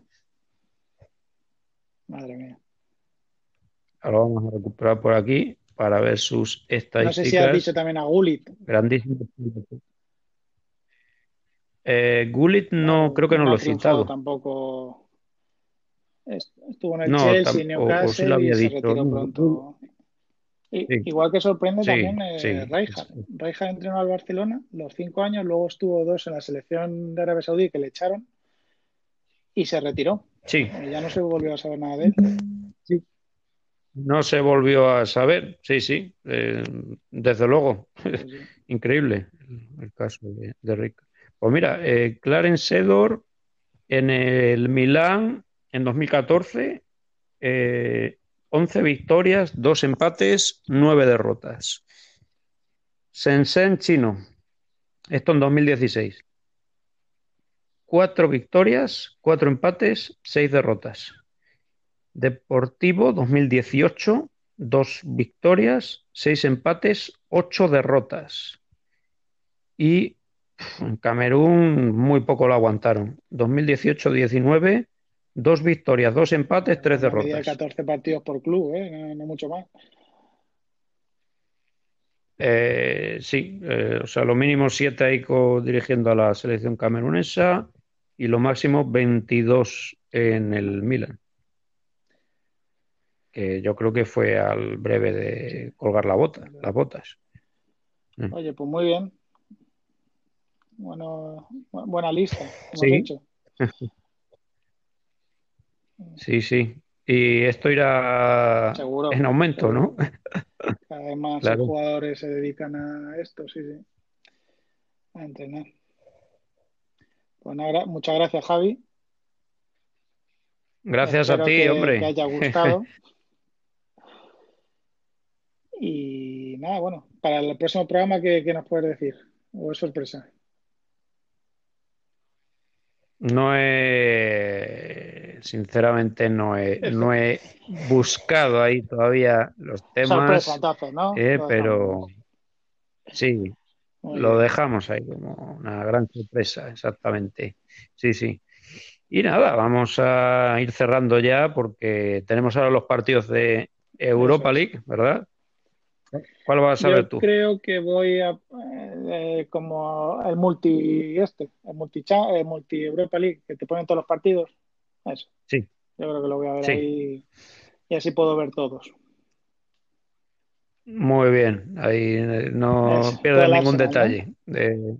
Madre mía.
Ahora vamos a recuperar por aquí para ver sus
No sé si has
estadísticas.
dicho también a Gullit.
Grandísimo. Eh, Gullit no, creo que no lo he citado.
tampoco. Est- Estuvo en el
No,
Chelsea,
tam- o- o sí
Newcastle
lo había
y se
dicho.
retiró
No,
pronto.
Sí.
Igual que sorprende
Sí,
también eh,
sí.
Rijkaard. Rijkaard entrenó al Barcelona los cinco años, luego estuvo dos en la selección de Arabia Saudí que le echaron y se retiró.
Sí,
Y ya no se volvió a saber nada de él.
no se volvió a saber. Sí, sí, eh, desde luego. Increíble el, caso de, de Rick. Pues mira, eh, Clarence Seedorf en el Milán en 2014, eh, 11 victorias, 2 empates, 9 derrotas. Shenzhen chino, esto en 2016. 4 victorias, 4 empates, 6 derrotas. Deportivo 2018, 2 victorias, 6 empates, 8 derrotas. Y en Camerún muy poco lo aguantaron. 2018-19, 2 victorias, 2 empates, 3
Una media de
derrotas.
14 partidos por club, ¿eh? No, no mucho más.
Eh, sí, eh, o sea, lo mínimo 7 ahí dirigiendo a la selección camerunesa y lo máximo 22 en el Milan. Que yo creo que fue al breve de colgar la bota, las botas.
Oye, pues muy bien. Bueno, bu- buena lista hemos
Sí.
hecho.
Sí, sí. Y esto irá
Seguro.
en aumento, ¿no?
Cada vez más
Claro.
jugadores se dedican a esto, sí, sí. A entrenar. Pues nada, gra- muchas gracias, Javi.
Gracias a ti,
que,
hombre.
que haya gustado. Y nada, bueno, para el próximo programa, ¿qué, qué nos puedes decir? ¿O es sorpresa?
No he, sinceramente, no he, no he buscado ahí todavía los temas,
Sorpresa, entonces, ¿no?
eh, pero sí, lo dejamos ahí como una gran sorpresa, exactamente. Sí, sí. Y nada, vamos a ir cerrando ya porque tenemos ahora los partidos de Europa. League, ¿verdad? ¿Cuál vas a ver
Yo
tú?
creo que voy a eh, como el multi este, el multi, el multi Europa League, que te ponen todos los partidos. Eso.
Sí.
Yo creo que lo voy a ver
Sí.
ahí y así puedo ver todos.
Muy bien, ahí eh, no
el
ningún detalle. De-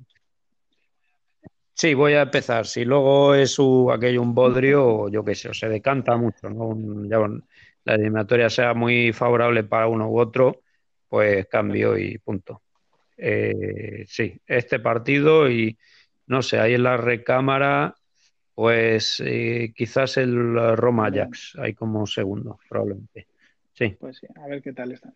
Sí, voy a empezar. Si luego es u- aquello un bodrio, yo qué sé, o se decanta mucho, ¿no? Un- ya un- la eliminatoria sea muy favorable para uno u otro, pues cambio y punto. Eh, sí, este partido y no sé, ahí en la recámara, pues eh, quizás el Roma
Bien.
Ajax, ahí como segundo, probablemente. Sí.
Pues sí, a ver qué tal está.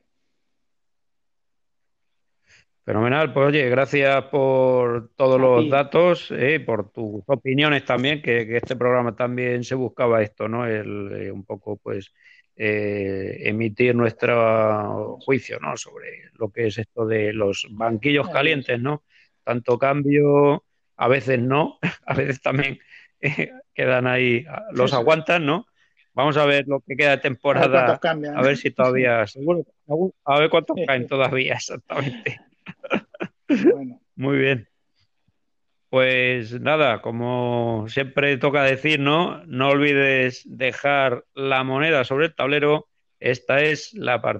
Fenomenal, pues oye, gracias por todos
A
los
ti.
datos, eh, por tus opiniones también, que, que este programa también se buscaba esto, ¿no? El, eh, un poco, pues, eh, emitir nuestro juicio, ¿no? Sobre lo que es esto de los banquillos calientes, ¿no? Tanto cambio, a veces no, a veces también eh, quedan ahí, los
Eso es.
aguantan, ¿no? Vamos a ver lo que queda de
A ver
temporada,
cambian.
a ver si todavía, seguro, a ver cuántos caen todavía, exactamente.
Bueno,
Muy bien. Pues nada, como siempre toca decir, ¿no? No olvides dejar la moneda sobre el tablero. Esta es la partida.